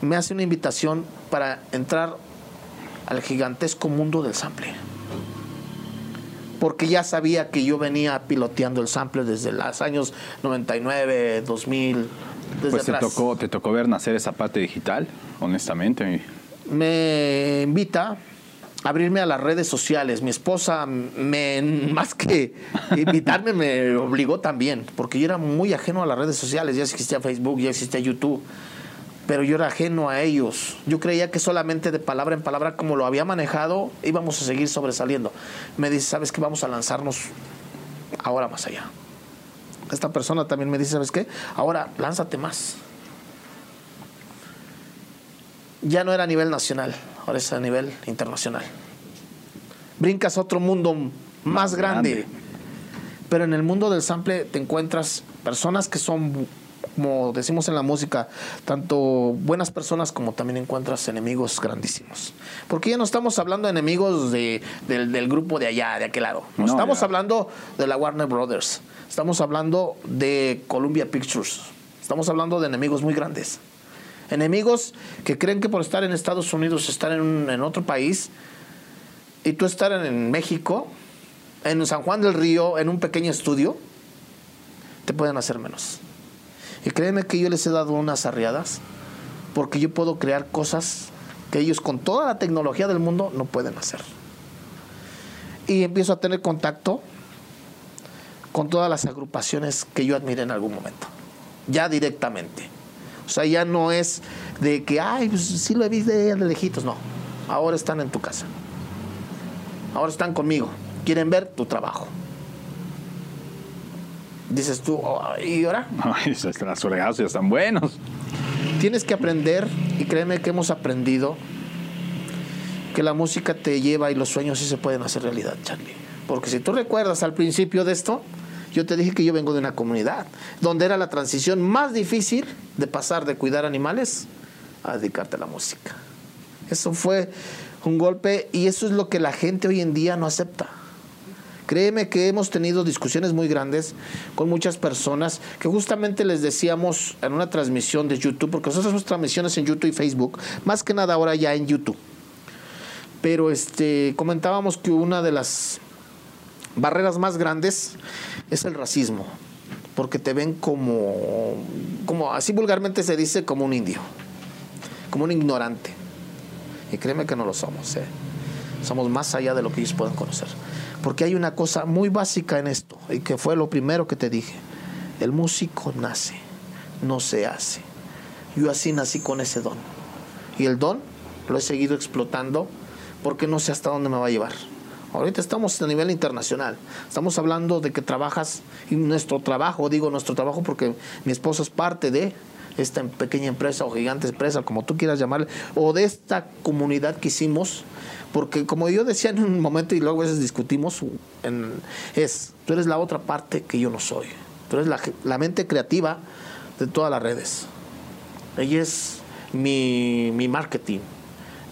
me hace una invitación para entrar al gigantesco mundo del sample. Porque ya sabía que yo venía piloteando el sample desde los años 99, 2000, desde Pues te atrás. tocó, te tocó ver nacer esa parte digital, honestamente. me invita a abrirme a las redes sociales. Mi esposa, me, más que invitarme, me obligó también, porque yo era muy ajeno a las redes sociales. Ya existía Facebook, ya existía YouTube, pero yo era ajeno a ellos. Yo creía que solamente de palabra en palabra, como lo había manejado, íbamos a seguir sobresaliendo. Me dice, ¿sabes qué? Vamos a lanzarnos ahora más allá. Esta persona también me dice, ¿sabes qué? Ahora lánzate más ya no era a nivel nacional, ahora es a nivel internacional. Brincas a otro mundo más, Más grande. grande. Pero en el mundo del sample te encuentras personas que son, como decimos en la música, tanto buenas personas como también encuentras enemigos grandísimos. Porque ya no estamos hablando de enemigos de- del, del grupo de allá, de aquel lado. No, No, estamos ya. hablando de la Warner Brothers. Estamos hablando de Columbia Pictures. Estamos hablando de enemigos muy grandes. Enemigos que creen que por estar en Estados Unidos, estar en, un- en otro país, y tú estar en, en México, en San Juan del Río, en un pequeño estudio, te pueden hacer menos. Y créeme que yo les he dado unas arriadas, porque yo puedo crear cosas que ellos con toda la tecnología del mundo no pueden hacer. Y empiezo a tener contacto con todas las agrupaciones que yo admiré en algún momento, ya directamente. O sea, ya no es de que, ay, pues sí lo he visto de lejitos, no. Ahora están en tu casa. Ahora están conmigo. Quieren ver tu trabajo. Dices tú, "Oh, ¿y ahora? Las fregadas ya están buenos. Tienes que aprender, y créeme que hemos aprendido, que la música te lleva y los sueños sí se pueden hacer realidad, Charlie. Porque si tú recuerdas al principio de esto, yo te dije que yo vengo de una comunidad donde era la transición más difícil de pasar de cuidar animales a dedicarte a la música. Eso fue un golpe y eso es lo que la gente hoy en día no acepta. Créeme que hemos tenido discusiones muy grandes con muchas personas que justamente les decíamos en una transmisión de YouTube, porque nosotros hacemos transmisiones en YouTube y Facebook, más que nada ahora ya en YouTube. Pero este comentábamos que una de las barreras más grandes es el racismo, porque te ven como, como así vulgarmente se dice, como un indio, como un ignorante. Y créeme que no lo somos, ¿eh? Somos más allá de lo que ellos pueden conocer. Porque hay una cosa muy básica en esto, y que fue lo primero que te dije. El músico nace, no se hace. Yo así nací con ese don. Y el don lo he seguido explotando porque no sé hasta dónde me va a llevar. Ahorita estamos a nivel internacional. Estamos hablando de que trabajas, y nuestro trabajo, digo nuestro trabajo porque mi esposa es parte de esta pequeña empresa o gigante empresa, como tú quieras llamarle, o de esta comunidad que hicimos, porque como yo decía en un momento y luego a veces discutimos, es, tú eres la otra parte que yo no soy. Tú eres la, la mente creativa de todas las redes. Ella es mi, mi marketing.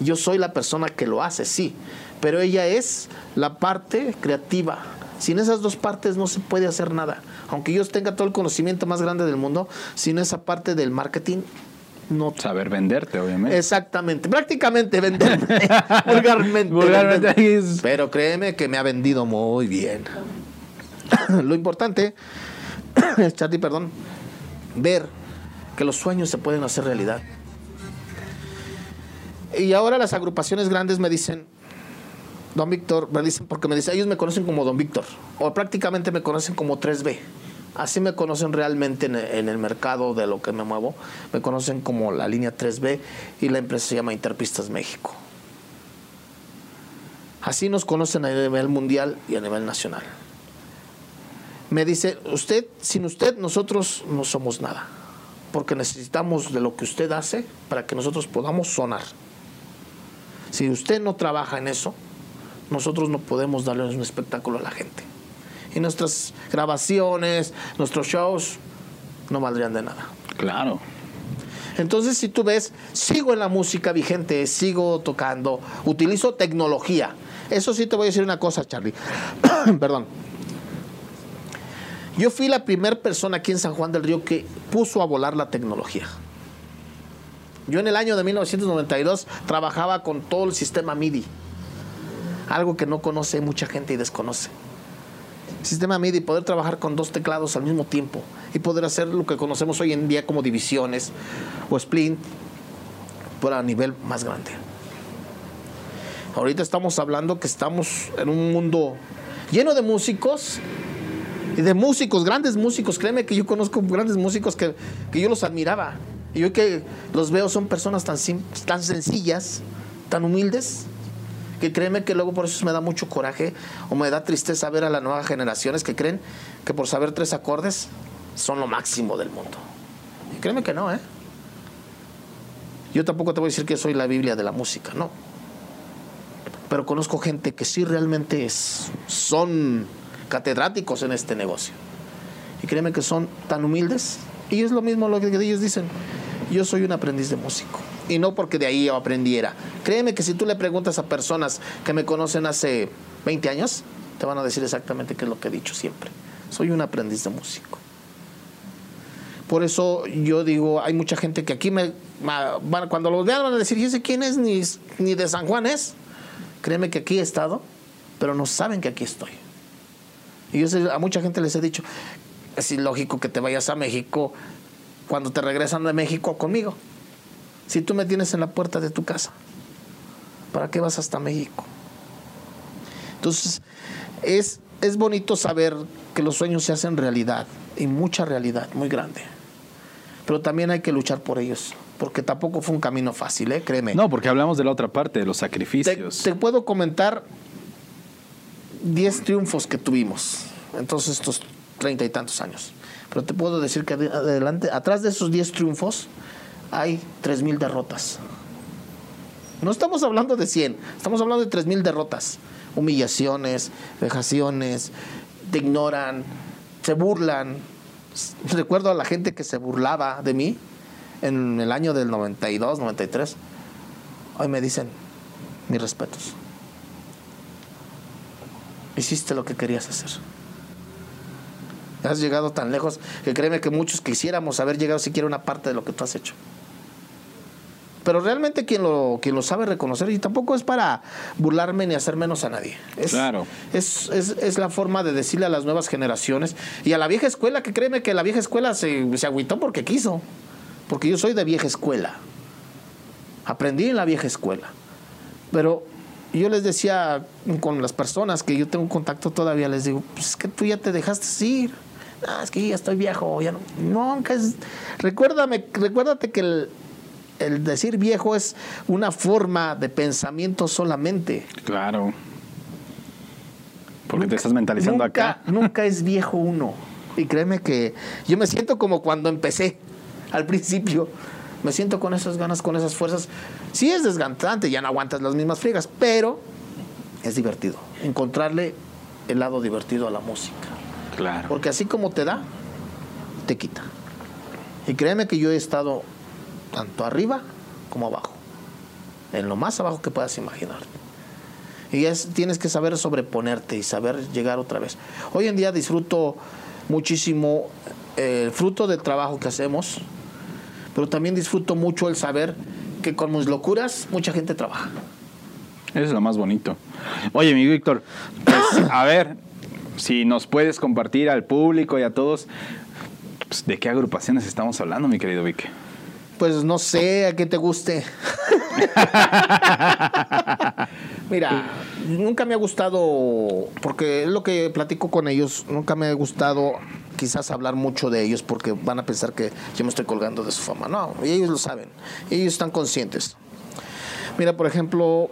Yo soy la persona que lo hace, sí, pero ella es la parte creativa. Sin esas dos partes no se puede hacer nada. Aunque yo tenga todo el conocimiento más grande del mundo, sin esa parte del marketing, no. Saber venderte, obviamente. Exactamente, prácticamente venderme, vulgarmente. Vulgarmente, venderme. Pero créeme que me ha vendido muy bien. Lo importante Charlie, perdón, ver que los sueños se pueden hacer realidad. Y ahora las agrupaciones grandes me dicen, Don Víctor, me dicen, porque me dicen, ellos me conocen como Don Víctor, o prácticamente me conocen como 3B. Así me conocen realmente en, el mercado de lo que me muevo. Me conocen como la línea 3B y la empresa se llama Interpistas México. Así nos conocen a nivel mundial y a nivel nacional. Me dice, usted, sin usted nosotros no somos nada, porque necesitamos de lo que usted hace para que nosotros podamos sonar. Si usted no trabaja en eso, nosotros no podemos darle un espectáculo a la gente. Y nuestras grabaciones, nuestros shows, no valdrían de nada. Claro. Entonces, si tú ves, sigo en la música vigente, sigo tocando, utilizo tecnología. Eso sí te voy a decir una cosa, Charlie. Perdón. Yo fui la primera persona aquí en San Juan del Río que puso a volar la tecnología. Yo en el año de 1992 trabajaba con todo el sistema MIDI. Algo que no conoce mucha gente y desconoce. Sistema MIDI, poder trabajar con dos teclados al mismo tiempo y poder hacer lo que conocemos hoy en día como divisiones o splint, pero a nivel más grande. Ahorita estamos hablando que estamos en un mundo lleno de músicos y de músicos, grandes músicos. Créeme que yo conozco grandes músicos que, que yo los admiraba. Y yo que los veo son personas tan, tan sencillas, tan humildes, que créeme que luego por eso me da mucho coraje o me da tristeza ver a las nuevas generaciones que creen que por saber tres acordes son lo máximo del mundo. Y créeme que no, ¿eh? Yo tampoco te voy a decir que soy la Biblia de la música, no. Pero conozco gente que sí realmente es, son catedráticos en este negocio. Y créeme que son tan humildes. Y es lo mismo lo que ellos dicen. Yo soy un aprendiz de músico. Y no porque de ahí yo aprendiera. Créeme que si tú le preguntas a personas que me conocen hace 20 años, te van a decir exactamente qué es lo que he dicho siempre. Soy un aprendiz de músico. Por eso yo digo, hay mucha gente que aquí me, cuando los vean van a decir, ¿y ese quién es? Ni, ni de San Juan es. Créeme que aquí he estado, pero no saben que aquí estoy. Y yo sé- a mucha gente les he dicho, es ilógico que te vayas a México cuando te regresan de México conmigo. Si tú me tienes en la puerta de tu casa, ¿para qué vas hasta México? Entonces, es es bonito saber que los sueños se hacen realidad, y mucha realidad, muy grande. Pero también hay que luchar por ellos, porque tampoco fue un camino fácil, ¿eh? créeme. No, porque hablamos de la otra parte, de los sacrificios. te puedo comentar 10 triunfos que tuvimos en todos estos treinta y tantos años. Pero te puedo decir que ade- adelante, atrás de esos 10 triunfos hay 3.000 derrotas. No estamos hablando de 100, estamos hablando de 3.000 derrotas. Humillaciones, vejaciones, te ignoran, se burlan. Recuerdo a la gente que se burlaba de mí en el año del 92, 93. Hoy me dicen, mis respetos. Hiciste lo que querías hacer. Has llegado tan lejos que créeme que muchos quisiéramos haber llegado siquiera una parte de lo que tú has hecho. Pero realmente quien lo, quien lo sabe reconocer, y tampoco es para burlarme ni hacer menos a nadie. Es, Claro. Es, es, es la forma de decirle a las nuevas generaciones y a la vieja escuela, que créeme que la vieja escuela se, se agüitó porque quiso. Porque yo soy de vieja escuela. Aprendí en la vieja escuela. Pero yo les decía con las personas que yo tengo contacto todavía, les digo, pues es que tú ya te dejaste ir. No, es que ya estoy viejo, ya no. Nunca es. Recuérdame, recuérdate que el, el decir viejo es una forma de pensamiento solamente. Claro. Porque te estás mentalizando nunca, acá. Nunca es viejo uno. Y créeme que yo me siento como cuando empecé al principio. Me siento con esas ganas, con esas fuerzas. Sí es desgastante, ya no aguantas las mismas friegas, pero es divertido. Encontrarle el lado divertido a la música. Claro. Porque así como te da, te quita. Y créeme que yo he estado tanto arriba como abajo. En lo más abajo que puedas imaginar. Y es, tienes que saber sobreponerte y saber llegar otra vez. Hoy en día disfruto muchísimo eh, el fruto del trabajo que hacemos, pero también disfruto mucho el saber que con mis locuras mucha gente trabaja. Eso es lo más bonito. Oye, mi Víctor, pues, a ver, si nos puedes compartir al público y a todos, pues, ¿de qué agrupaciones estamos hablando, mi querido Vic? Pues no sé a qué te guste. Mira, nunca me ha gustado, porque es lo que platico con ellos, nunca me ha gustado quizás hablar mucho de ellos porque van a pensar que yo me estoy colgando de su fama. No, y ellos lo saben, ellos están conscientes. Mira, por ejemplo,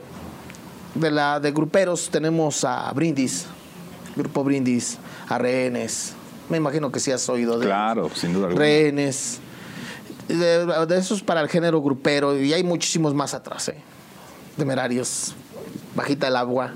de la de gruperos tenemos a Brindis, Grupo Brindis, a Rehenes. Me imagino que sí has oído de Claro, sin duda alguna. Rehenes. De, de esos para el género grupero y hay muchísimos más atrás, ¿eh? Temerarios, Bajita el Agua,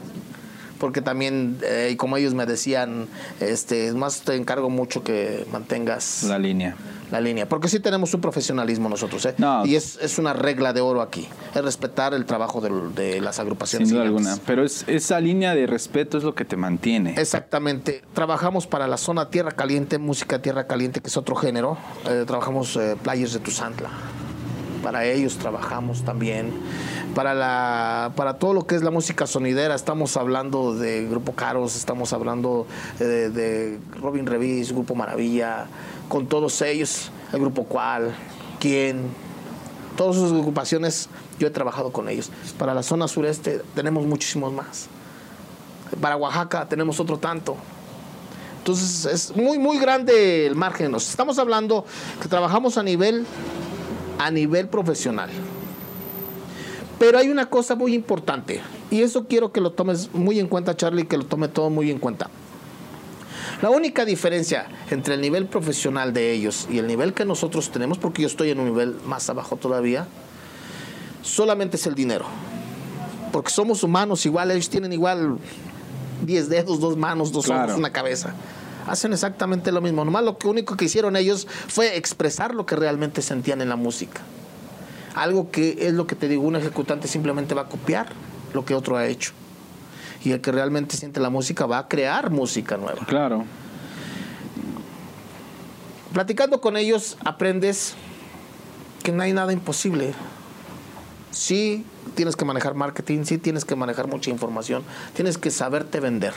porque también, eh, y como ellos me decían, este, más te encargo mucho que mantengas La línea. la línea, porque sí tenemos un profesionalismo nosotros, ¿eh? No. Y es, es una regla de oro aquí, es respetar el trabajo de, las agrupaciones. Sin duda alguna. Pero es, esa línea de respeto es lo que te mantiene. Exactamente. Trabajamos para la zona Tierra Caliente, música Tierra Caliente, que es otro género. Eh, trabajamos eh, players de Tuzantla. Para ellos trabajamos también. Para, la, para todo lo que es la música sonidera, estamos hablando de Grupo Caros, estamos hablando eh, de, Robin Revis, Grupo Maravilla, con todos ellos, el Grupo Cual, ¿Quién? Todas sus agrupaciones, yo he trabajado con ellos. Para la zona sureste tenemos muchísimos más. Para Oaxaca tenemos otro tanto. Entonces es muy, muy grande el margen. Nos estamos hablando que trabajamos a nivel, a nivel profesional. Pero hay una cosa muy importante, y eso quiero que lo tomes muy en cuenta, Charlie, que lo tome todo muy en cuenta. La única diferencia entre el nivel profesional de ellos y el nivel que nosotros tenemos, porque yo estoy en un nivel más abajo todavía, solamente es el dinero. Porque somos humanos igual, ellos tienen igual 10 dedos, dos manos, dos Claro. ojos, una cabeza. Hacen exactamente lo mismo. Nomás lo único que hicieron ellos fue expresar lo que realmente sentían en la música. Algo que es lo que te digo, un ejecutante simplemente va a copiar lo que otro ha hecho. Y el que realmente siente la música va a crear música nueva. Claro. Platicando con ellos aprendes que no hay nada imposible. Sí, tienes que manejar marketing, sí tienes que manejar mucha información, tienes que saberte vender.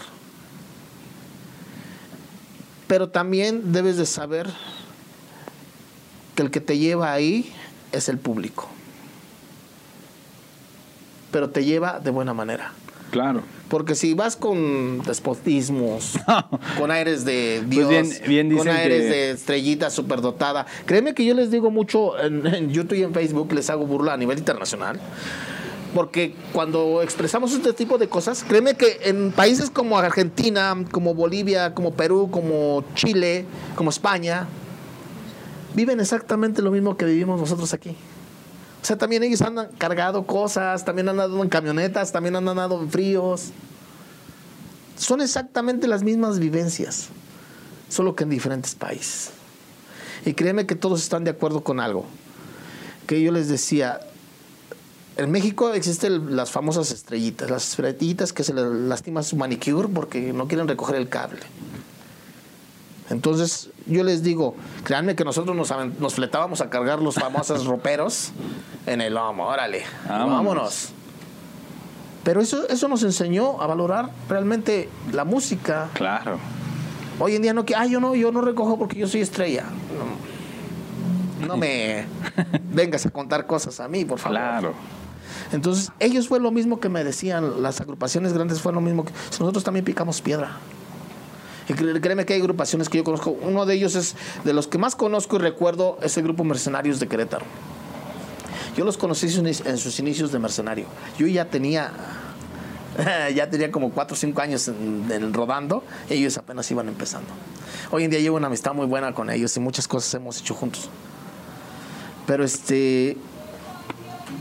Pero también debes de saber que el que te lleva ahí es el público. Pero te lleva de buena manera. Claro. Porque si vas con despotismos, con aires de Pues Dios, bien- bien con aires que- de estrellita superdotada, créeme que yo les digo mucho en, en YouTube y en Facebook, les hago burla a nivel internacional. Porque cuando expresamos este tipo de cosas, créeme que en países como Argentina, como Bolivia, como Perú, como Chile, como España, viven exactamente lo mismo que vivimos nosotros aquí. O sea, también ellos han cargado cosas, también han andado en camionetas, también han andado en fríos. Son exactamente las mismas vivencias, solo que en diferentes países. Y créeme que todos están de acuerdo con algo. Que yo les decía, en México existen las famosas estrellitas, las estrellitas que se les lastima su manicure porque no quieren recoger el cable. Entonces, yo les digo, créanme que nosotros nos, fletábamos a cargar los famosos roperos en el lomo, órale, Vámonos. vámonos. Pero eso, eso nos enseñó a valorar realmente la música. Claro. Hoy en día no que, ah, yo no, yo no recojo porque yo soy estrella. No, no me vengas a contar cosas a mí, por favor. Claro. Entonces, ellos fue lo mismo que me decían, las agrupaciones grandes fue lo mismo que nosotros también picamos piedra. Y cré- créeme que hay agrupaciones que yo conozco. Uno de ellos es de los que más conozco y recuerdo es el grupo Mercenarios de Querétaro. Yo los conocí en sus inicios de mercenario. Yo ya tenía ya tenía como 4 o 5 años en, en rodando y ellos apenas iban empezando. Hoy en día llevo una amistad muy buena con ellos y muchas cosas hemos hecho juntos. Pero este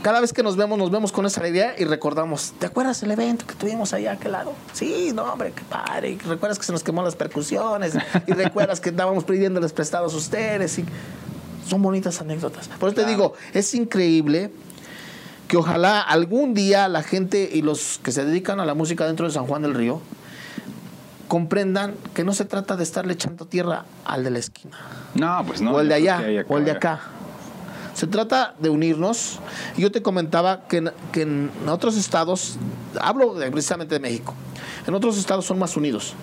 cada vez que nos vemos, nos vemos con esa alegría y recordamos, ¿te acuerdas el evento que tuvimos allá a aquel lado? Sí, no, hombre, qué padre. Y recuerdas que se nos quemó las percusiones y recuerdas que estábamos pidiéndoles prestados a ustedes y son bonitas anécdotas. Por eso te digo, es increíble que ojalá algún día la gente y los que se dedican a la música dentro de San Juan del Río comprendan que no se trata de estarle echando tierra al de la esquina No, pues no. o el de allá, o el de acá. Se trata de unirnos. Yo te comentaba que en, otros estados, hablo precisamente de México, en otros estados son más unidos.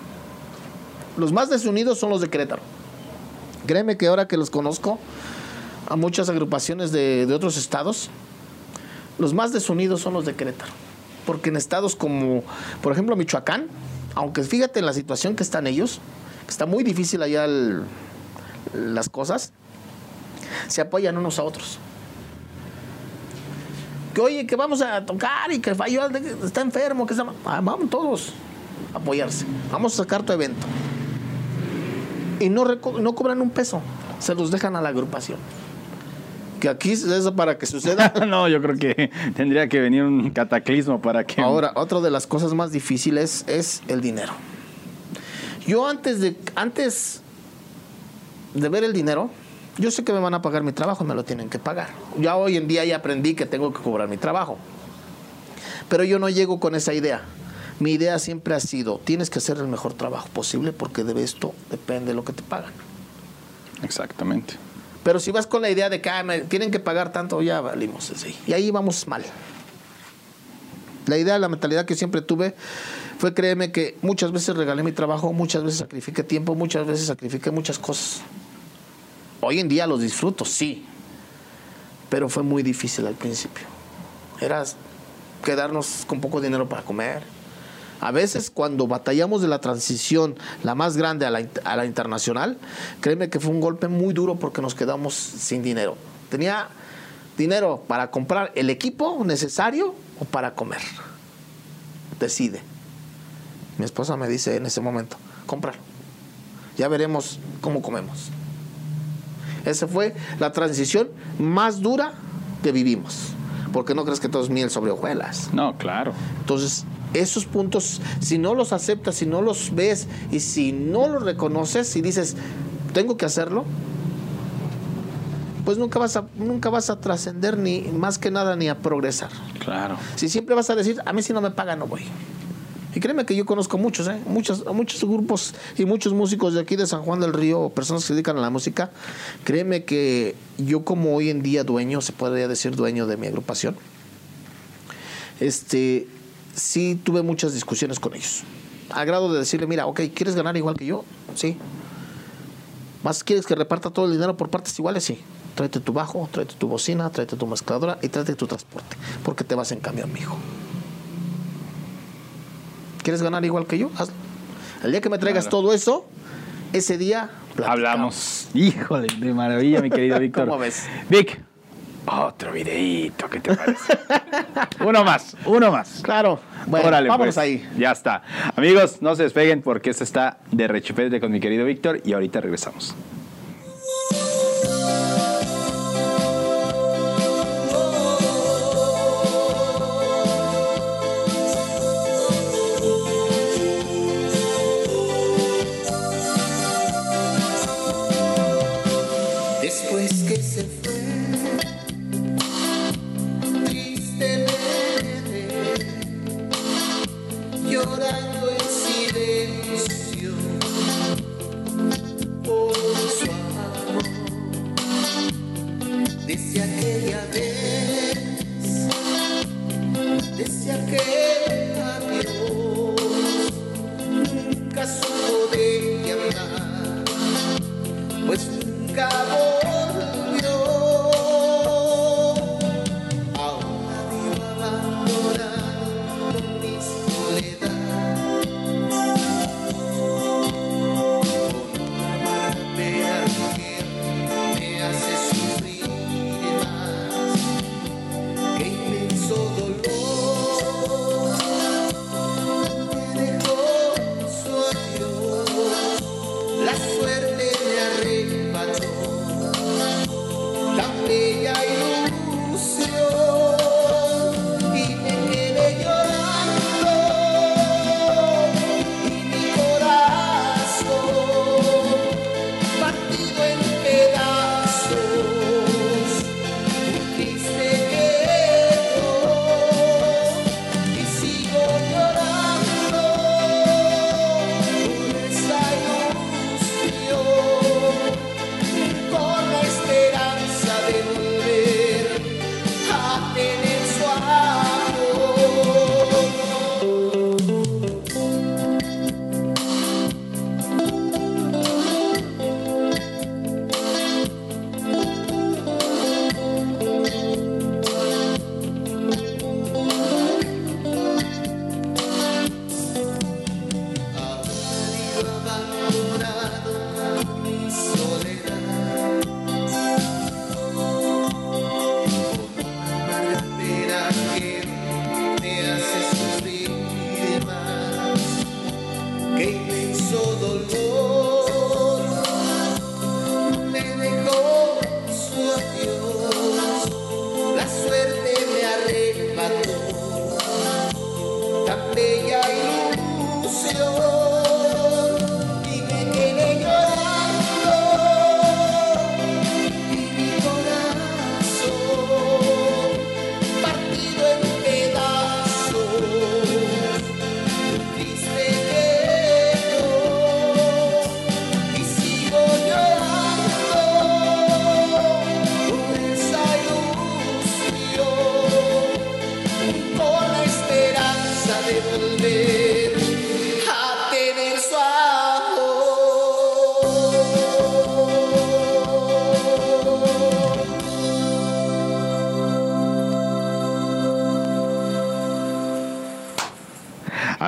Los más desunidos son los de Querétaro. Créeme que ahora que los conozco, a muchas agrupaciones de, otros estados, los más desunidos son los de Querétaro. Porque en estados como, por ejemplo, Michoacán, aunque fíjate en la situación que están ellos, está muy difícil allá las cosas, se apoyan unos a otros. Que oye, que vamos a tocar y que falló, está enfermo, que está. Ah, vamos todos a apoyarse. Vamos a sacar tu evento. Y no, no cobran un peso, se los dejan a la agrupación. Que aquí es eso para que suceda. no, yo creo que tendría que venir un cataclismo para que. Ahora, otra de las cosas más difíciles es el dinero. Yo antes de, antes de ver el dinero, yo sé que me van a pagar mi trabajo y me lo tienen que pagar. Ya hoy en día ya aprendí que tengo que cobrar mi trabajo. Pero yo no llego con esa idea. Mi idea siempre ha sido, tienes que hacer el mejor trabajo posible porque de esto depende de lo que te pagan. Exactamente. Pero si vas con la idea de que ah, me tienen que pagar tanto, ya valimos así. Y ahí vamos mal. La idea, la mentalidad que siempre tuve fue, créeme, que muchas veces regalé mi trabajo, muchas veces sacrifiqué tiempo, muchas veces sacrifiqué muchas cosas. Hoy en día los disfruto, sí. Pero fue muy difícil al principio. Era quedarnos con poco dinero para comer. A veces cuando batallamos de la transición, la más grande a la, internacional, créeme que fue un golpe muy duro porque nos quedamos sin dinero. Tenía dinero para comprar el equipo necesario o para comer. Decide. Mi esposa me dice en ese momento, comprar. Ya veremos cómo comemos. Esa fue la transición más dura que vivimos. Porque no crees que todo es miel sobre hojuelas. No, claro. Entonces, esos puntos, si no los aceptas, si no los ves y si no los reconoces y dices, tengo que hacerlo, pues nunca vas a, nunca vas a trascender ni más que nada ni a progresar. Claro. Si siempre vas a decir, a mí si no me pagan, no voy. Y créeme que yo conozco muchos, ¿eh? muchos, muchos grupos y muchos músicos de aquí de San Juan del Río, personas que se dedican a la música. Créeme que yo como hoy en día dueño, se podría decir dueño de mi agrupación, este, sí tuve muchas discusiones con ellos. Al grado de decirle, mira, ok, ¿quieres ganar igual que yo? Sí. ¿Más quieres que reparta todo el dinero por partes iguales? Sí. Tráete tu bajo, tráete tu bocina, tráete tu mezcladora y tráete tu transporte, porque te vas en camión, mijo. ¿Quieres ganar igual que yo? Hazlo. El día que me traigas Claro. todo eso, ese día platicamos. Hablamos. Híjole, de maravilla, mi querido Víctor. ¿Cómo ves? Vic, otro videíto, ¿qué te parece? uno más, uno más. Claro. Bueno, Órale, vámonos pues. ahí. Ya está. Amigos, no se despeguen porque esto está de rechupete con mi querido Víctor y ahorita regresamos.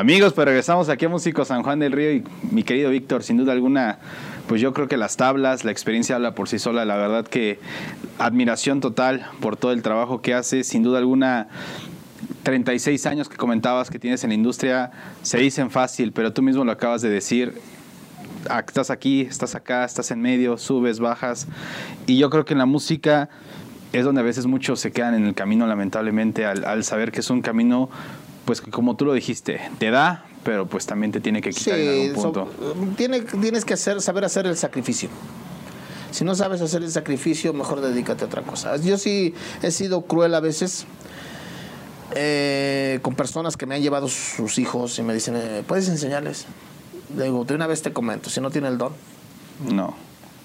Amigos, pues regresamos aquí a Músico San Juan del Río y mi querido Víctor, sin duda alguna, pues yo creo que las tablas, la experiencia habla por sí sola, la verdad que admiración total por todo el trabajo que hace, sin duda alguna 36 años que comentabas que tienes en la industria se dicen fácil, pero tú mismo lo acabas de decir. ah, Estás aquí, estás acá, estás en medio, subes, bajas. Y yo creo que en la música es donde a veces muchos se quedan en el camino, lamentablemente, al saber que es un camino, pues como tú lo dijiste, te da, pero pues también te tiene que quitar en Sí, algún punto. so- tiene, tienes que hacer, saber hacer el sacrificio. Si no sabes hacer el sacrificio, mejor dedícate a otra cosa. Yo sí he sido cruel a veces eh, con personas que me han llevado sus hijos y me dicen, eh, ¿puedes enseñarles? Le digo, de una vez te comento, si no tiene el don, No.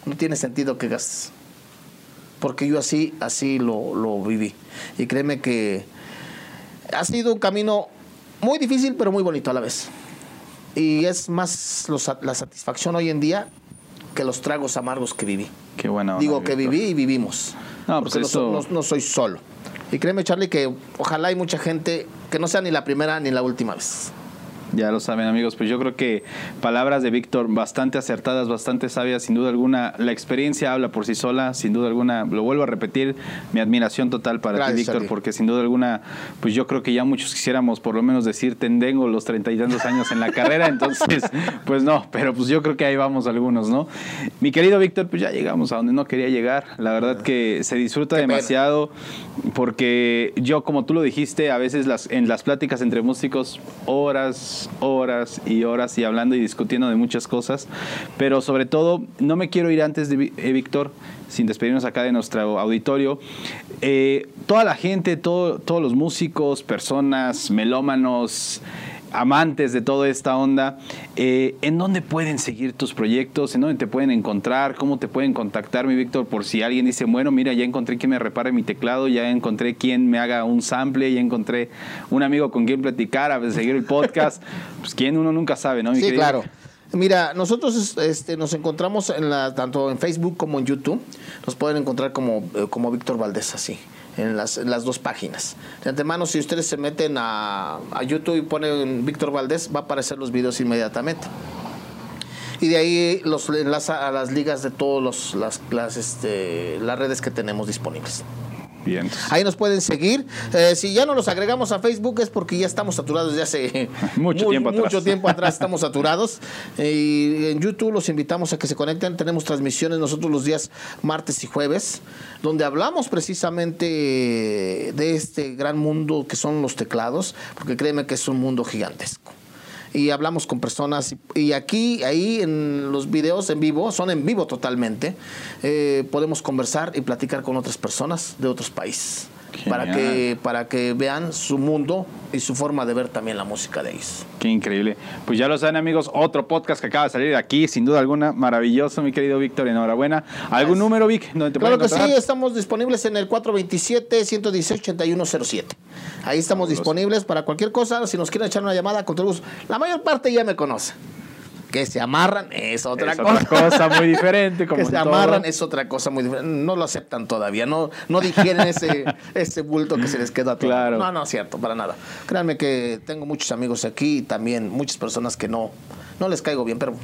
no tiene sentido que gastes. Porque yo así, así lo, lo viví. Y créeme que ha sido un camino muy difícil, pero muy bonito a la vez. Y es más la satisfacción hoy en día que los tragos amargos que viví. Qué buena onda, Digo que viví y vivimos. No, pues Porque eso- no, so- no- no soy solo. Y créeme, Charlie, que ojalá hay mucha gente que no sea ni la primera ni la última vez. Ya lo saben amigos, pues yo creo que palabras de Víctor bastante acertadas, bastante sabias, sin duda alguna. La experiencia habla por sí sola, sin duda alguna. Lo vuelvo a repetir, mi admiración total para Gracias, ti, Víctor, porque sin duda alguna, pues yo creo que ya muchos quisiéramos por lo menos decir, tengo los treinta y tantos años en la carrera, entonces, pues no, pero pues yo creo que ahí vamos algunos, ¿no? Mi querido Víctor, pues ya llegamos a donde no quería llegar. La verdad que se disfruta Qué pena. demasiado porque yo, como tú lo dijiste, a veces las, en las pláticas entre músicos, horas, horas y horas y hablando y discutiendo de muchas cosas, pero sobre todo, no me quiero ir antes de eh, Víctor, sin despedirnos acá de nuestro auditorio. Eh, toda la gente, todo- todos los músicos, personas, melómanos, amantes de toda esta onda, eh, ¿en dónde pueden seguir tus proyectos? ¿En dónde te pueden encontrar? ¿Cómo te pueden contactar, mi Víctor? Por si alguien dice, bueno, mira, ya encontré quien me repare mi teclado, ya encontré quien me haga un sample, ya encontré un amigo con quien platicar, a seguir el podcast. pues quien uno nunca sabe, ¿no? mi Sí, querido? claro. Mira, nosotros este, nos encontramos en la, tanto en Facebook como en YouTube. Nos pueden encontrar como, eh, como Víctor Valdés, así, en las, las dos páginas. De antemano, si ustedes se meten a, a YouTube y ponen Víctor Valdés, va a aparecer los videos inmediatamente. Y de ahí los enlaza a las ligas de todas las, este, las redes que tenemos disponibles. Bien. Ahí nos pueden seguir. Eh, si ya no los agregamos a Facebook es porque ya estamos saturados desde hace Mucho muy- tiempo atrás. mucho tiempo atrás estamos saturados. Y en YouTube los invitamos a que se conecten. Tenemos transmisiones nosotros los días martes y jueves, donde hablamos precisamente de este gran mundo que son los teclados, porque créeme que es un mundo gigantesco y hablamos con personas. Y, aquí, ahí en los videos en vivo, son en vivo totalmente, eh, podemos conversar y platicar con otras personas de otros países. Para que, para que vean su mundo y su forma de ver también la música de ellos. Qué increíble. Pues ya lo saben, amigos, otro podcast que acaba de salir de aquí, sin duda alguna, maravilloso, mi querido Víctor, enhorabuena. ¿Algún número, Vic, donde te Claro que sí, estamos disponibles en el 427-118-8107. Ahí estamos disponibles para cualquier cosa. Si nos quieren echar una llamada, con todo gusto. La mayor parte ya me conoce. Que se amarran es otra Es cosa. otra cosa muy diferente, como que se todo. amarran es otra cosa muy diferente. No lo aceptan todavía, no, no digieren ese, ese bulto que se les queda todo. Claro. No, no es cierto, para nada. Créanme que tengo muchos amigos aquí y también muchas personas que no, no les caigo bien, pero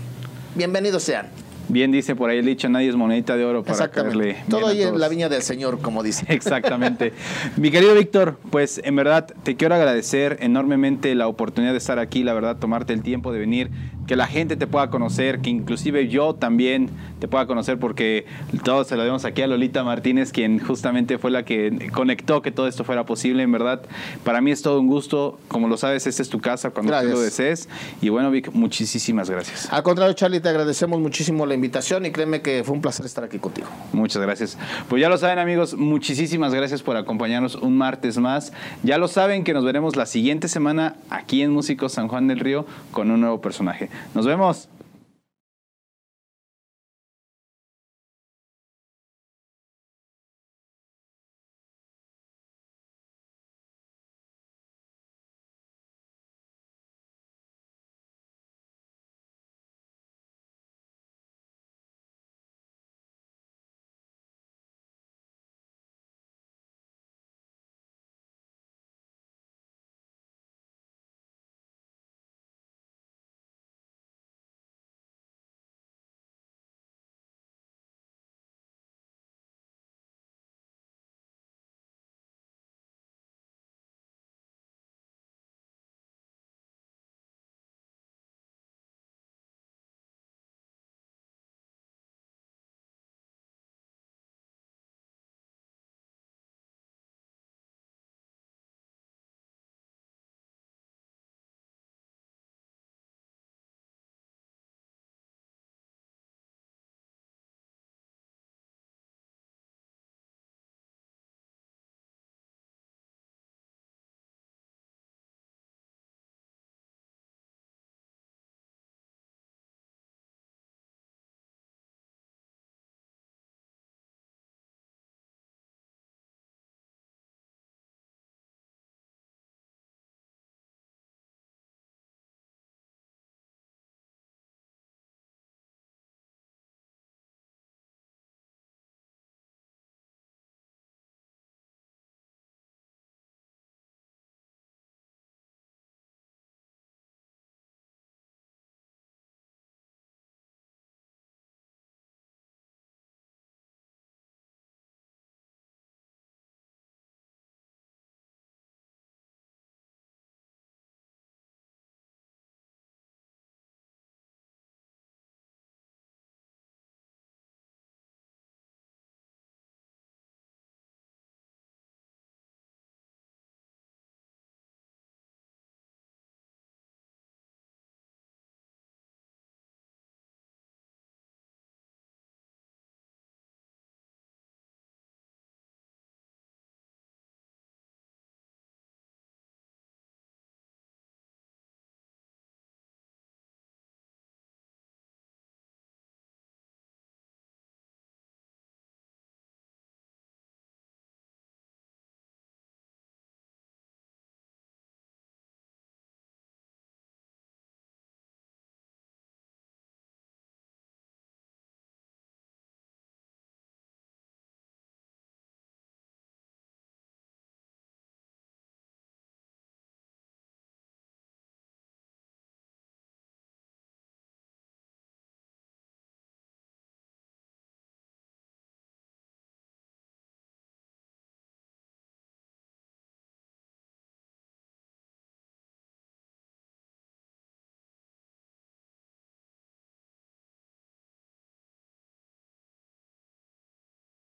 bienvenidos sean. Bien dice por ahí el dicho, nadie es monedita de oro para Exactamente. Todo ahí en la viña del Señor, como dice. Exactamente. Mi querido Víctor, pues en verdad te quiero agradecer enormemente la oportunidad de estar aquí, la verdad, tomarte el tiempo de venir, que la gente te pueda conocer, que inclusive yo también te pueda conocer, porque todos se lo debemos aquí a Lolita Martínez, quien justamente fue la que conectó que todo esto fuera posible, en verdad. Para mí es todo un gusto, como lo sabes, esta es tu casa cuando tú lo desees. Y bueno, Vic, muchísimas gracias. Al contrario, Charlie, te agradecemos muchísimo invitación y créeme que fue un placer estar aquí contigo. Muchas gracias. Pues ya lo saben amigos, muchísimas gracias por acompañarnos un martes más. Ya lo saben que nos veremos la siguiente semana aquí en Músicos San Juan del Río con un nuevo personaje. Nos vemos.